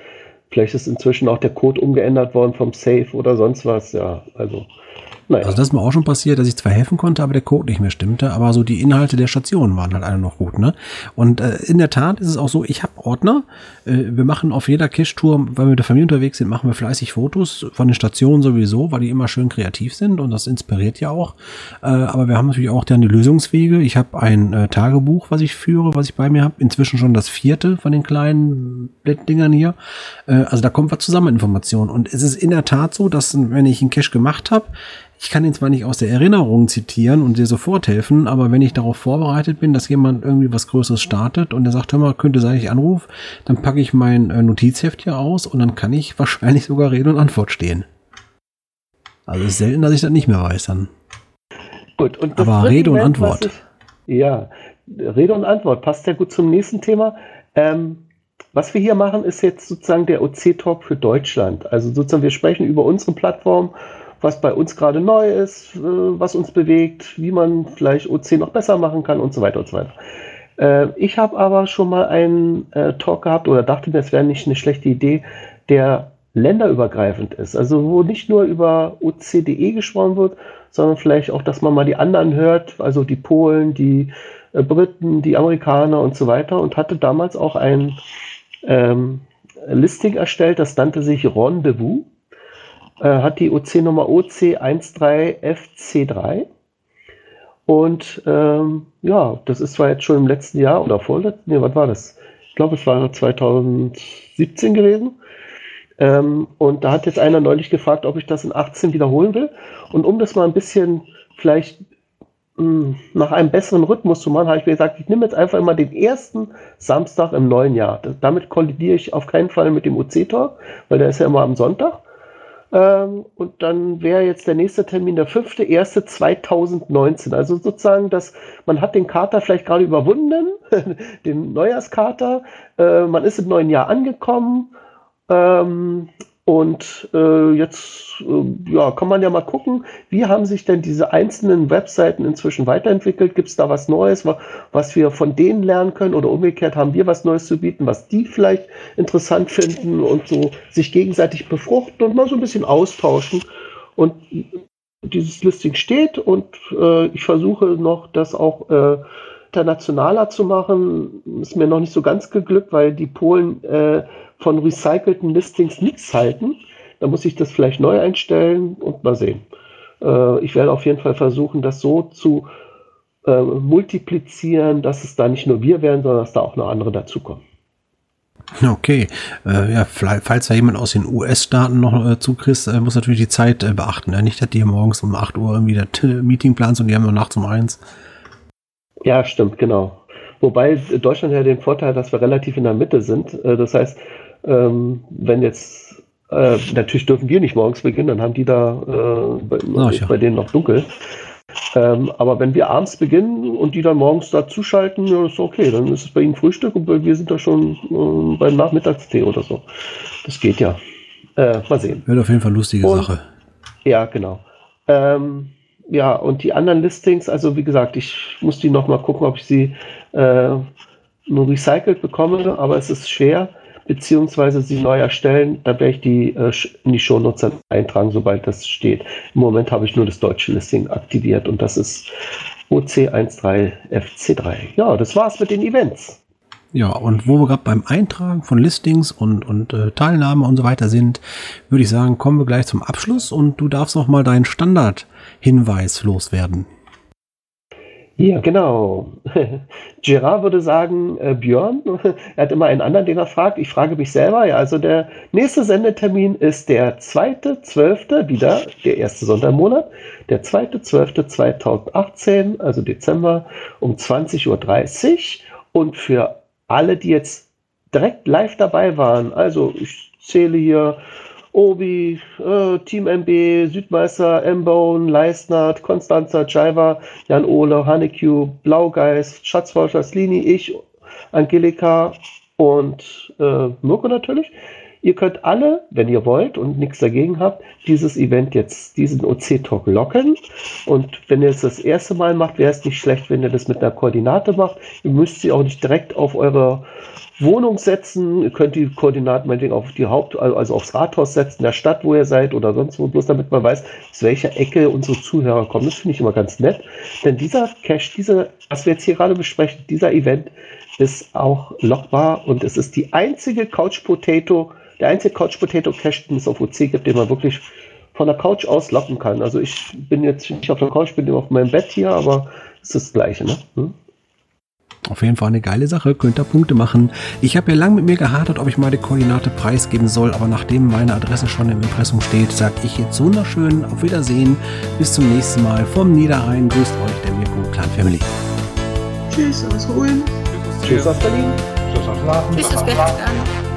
Vielleicht ist inzwischen auch der Code umgeändert worden vom Safe oder sonst was. Ja, also naja. Also das ist mir auch schon passiert, dass ich zwar helfen konnte, aber der Code nicht mehr stimmte, aber so die Inhalte der Stationen waren halt alle noch gut, ne? Und äh, in der Tat ist es auch so, ich habe Ordner. Äh, wir machen auf jeder Cache-Tour, weil wir mit der Familie unterwegs sind, machen wir fleißig Fotos von den Stationen sowieso, weil die immer schön kreativ sind und das inspiriert ja auch. Äh, aber wir haben natürlich auch dann die Lösungswege. Ich habe ein äh, Tagebuch, was ich führe, was ich bei mir habe. Inzwischen schon das vierte von den kleinen Dingern hier. Äh, also da kommt was zusammen Informationen. Und es ist in der Tat so, dass wenn ich einen Cache gemacht habe, ich kann ihn zwar nicht aus der Erinnerung zitieren und dir sofort helfen, aber wenn ich darauf vorbereitet bin, dass jemand irgendwie was Größeres startet und er sagt, hör mal, könnte sein, ich anrufe, dann packe ich mein äh, Notizheft hier aus und dann kann ich wahrscheinlich sogar Rede und Antwort stehen. Also es ist selten, dass ich das nicht mehr weiß dann. Gut, und aber Rede und Antwort. Ich, ja, Rede und Antwort passt ja gut zum nächsten Thema. Ähm, was wir hier machen, ist jetzt sozusagen der OC-Talk für Deutschland. Also sozusagen, wir sprechen über unsere Plattform was bei uns gerade neu ist, äh, was uns bewegt, wie man vielleicht OC noch besser machen kann und so weiter und so weiter. Äh, ich habe aber schon mal einen äh, Talk gehabt oder dachte mir, es wäre nicht eine schlechte Idee, der länderübergreifend ist. Also wo nicht nur über OCDE gesprochen wird, sondern vielleicht auch, dass man mal die anderen hört, also die Polen, die Briten, die Amerikaner und so weiter und hatte damals auch ein ähm, Listing erstellt, das nannte sich Rendezvous äh, hat die OC-Nummer OC13FC3. Und ähm, ja, das ist zwar jetzt schon im letzten Jahr oder vorletzten, nee, was war das? Ich glaube, es war 2017 gewesen. Ähm, und da hat jetzt einer neulich gefragt, ob ich das in 18 wiederholen will. Und um das mal ein bisschen vielleicht mh, hm, nach einem besseren Rhythmus zu machen, habe ich mir gesagt, ich nehme jetzt einfach immer den ersten Samstag im neuen Jahr. Damit kollidiere ich auf keinen Fall mit dem OC-Talk, weil der ist ja immer am Sonntag. Ähm, und dann wäre jetzt der nächste Termin der fünfte, erste 2019. Also sozusagen, dass man hat den Kater vielleicht gerade überwunden, den Neujahrskater. Äh, man ist im neuen Jahr angekommen. Ähm, und äh, jetzt äh, ja, kann man ja mal gucken, wie haben sich denn diese einzelnen Webseiten inzwischen weiterentwickelt? Gibt es da was Neues, was wir von denen lernen können? Oder umgekehrt haben wir was Neues zu bieten, was die vielleicht interessant finden und so sich gegenseitig befruchten und mal so ein bisschen austauschen. Und dieses Listing steht und äh, ich versuche noch, das auch äh, internationaler zu machen, ist mir noch nicht so ganz geglückt, weil die Polen äh, von recycelten Listings nichts halten. Da muss ich das vielleicht neu einstellen und mal sehen. Äh, ich werde auf jeden Fall versuchen, das so zu äh, multiplizieren, dass es da nicht nur wir werden, sondern dass da auch noch andere dazukommen. Okay, äh, ja, falls da jemand aus den US-Staaten noch äh, zukriegst, äh, muss natürlich die Zeit äh, beachten. Ja? Nicht, dass die morgens um 8 Uhr irgendwie das Meeting planst und die haben nur nachts um 1. Ja, stimmt, genau. Wobei Deutschland ja den Vorteil, dass wir relativ in der Mitte sind. Äh, das heißt, ähm, wenn jetzt, äh, natürlich dürfen wir nicht morgens beginnen, dann haben die da äh, bei, Ach, ja. bei denen noch dunkel. Ähm, aber wenn wir abends beginnen und die dann morgens da zuschalten, ja, ist okay. Dann ist es bei ihnen Frühstück und wir sind da schon äh, beim Nachmittagstee oder so. Das geht ja. Äh, mal sehen. Wird auf jeden Fall lustige und, Sache. Ja, genau. Ähm, ja, und die anderen Listings, also wie gesagt, ich muss die nochmal gucken, ob ich sie äh, nur recycelt bekomme, aber es ist schwer, beziehungsweise sie neu erstellen. Da werde ich die äh, in die Shownotes eintragen, sobald das steht. Im Moment habe ich nur das deutsche Listing aktiviert und das ist OC13FC3. Ja, das war's mit den Events. Ja, und wo wir gerade beim Eintragen von Listings und, und äh, Teilnahme und so weiter sind, würde ich sagen, kommen wir gleich zum Abschluss und du darfst noch mal deinen Standardhinweis loswerden. Ja, genau. Gerard würde sagen, äh, Björn, er hat immer einen anderen, den er fragt. Ich frage mich selber. Ja, also der nächste Sendetermin ist der 2.12., wieder der erste Sonntagmonat, der 2.12.2018, also Dezember um 20.30 Uhr. Und für alle, die jetzt direkt live dabei waren, also ich zähle hier Obi, äh, Team MB, Südmeister, M-Bone, Leisnert, Konstanzer, Jaiva, Jan Ole, Hanekü, Blaugeist, Schatzforscher, Slini, ich, Angelika und äh, Mirko natürlich. Ihr könnt alle, wenn ihr wollt und nichts dagegen habt, dieses Event jetzt, diesen OC-Talk locken. Und wenn ihr es das erste Mal macht, wäre es nicht schlecht, wenn ihr das mit einer Koordinate macht. Ihr müsst sie auch nicht direkt auf eure Wohnung setzen. Ihr könnt die Koordinaten meinetwegen auf die Haupt-, also aufs Rathaus setzen, der Stadt, wo ihr seid oder sonst wo, bloß damit man weiß, aus welcher Ecke unsere Zuhörer kommen. Das finde ich immer ganz nett. Denn dieser Cache, diese, was wir jetzt hier gerade besprechen, dieser Event ist auch lockbar und es ist die einzige Couch Potato der einzige Couch Potato Cache, den es auf OC gibt, den man wirklich von der Couch aus locken kann. Also ich bin jetzt nicht auf der Couch, bin auf meinem Bett hier, aber es ist das Gleiche. Ne? Hm? Auf jeden Fall eine geile Sache, könnt ihr Punkte machen. Ich habe ja lange mit mir gehadert, ob ich meine Koordinate preisgeben soll, aber nachdem meine Adresse schon im Impressum steht, sage ich jetzt wunderschön auf Wiedersehen. Bis zum nächsten Mal vom Niederrhein. Grüßt euch der Mirko Clan Family. Tschüss aus Hohen. Tschüss aus Berlin. Tschüss aus Lachen. Tschüss aus Berchtesgaden.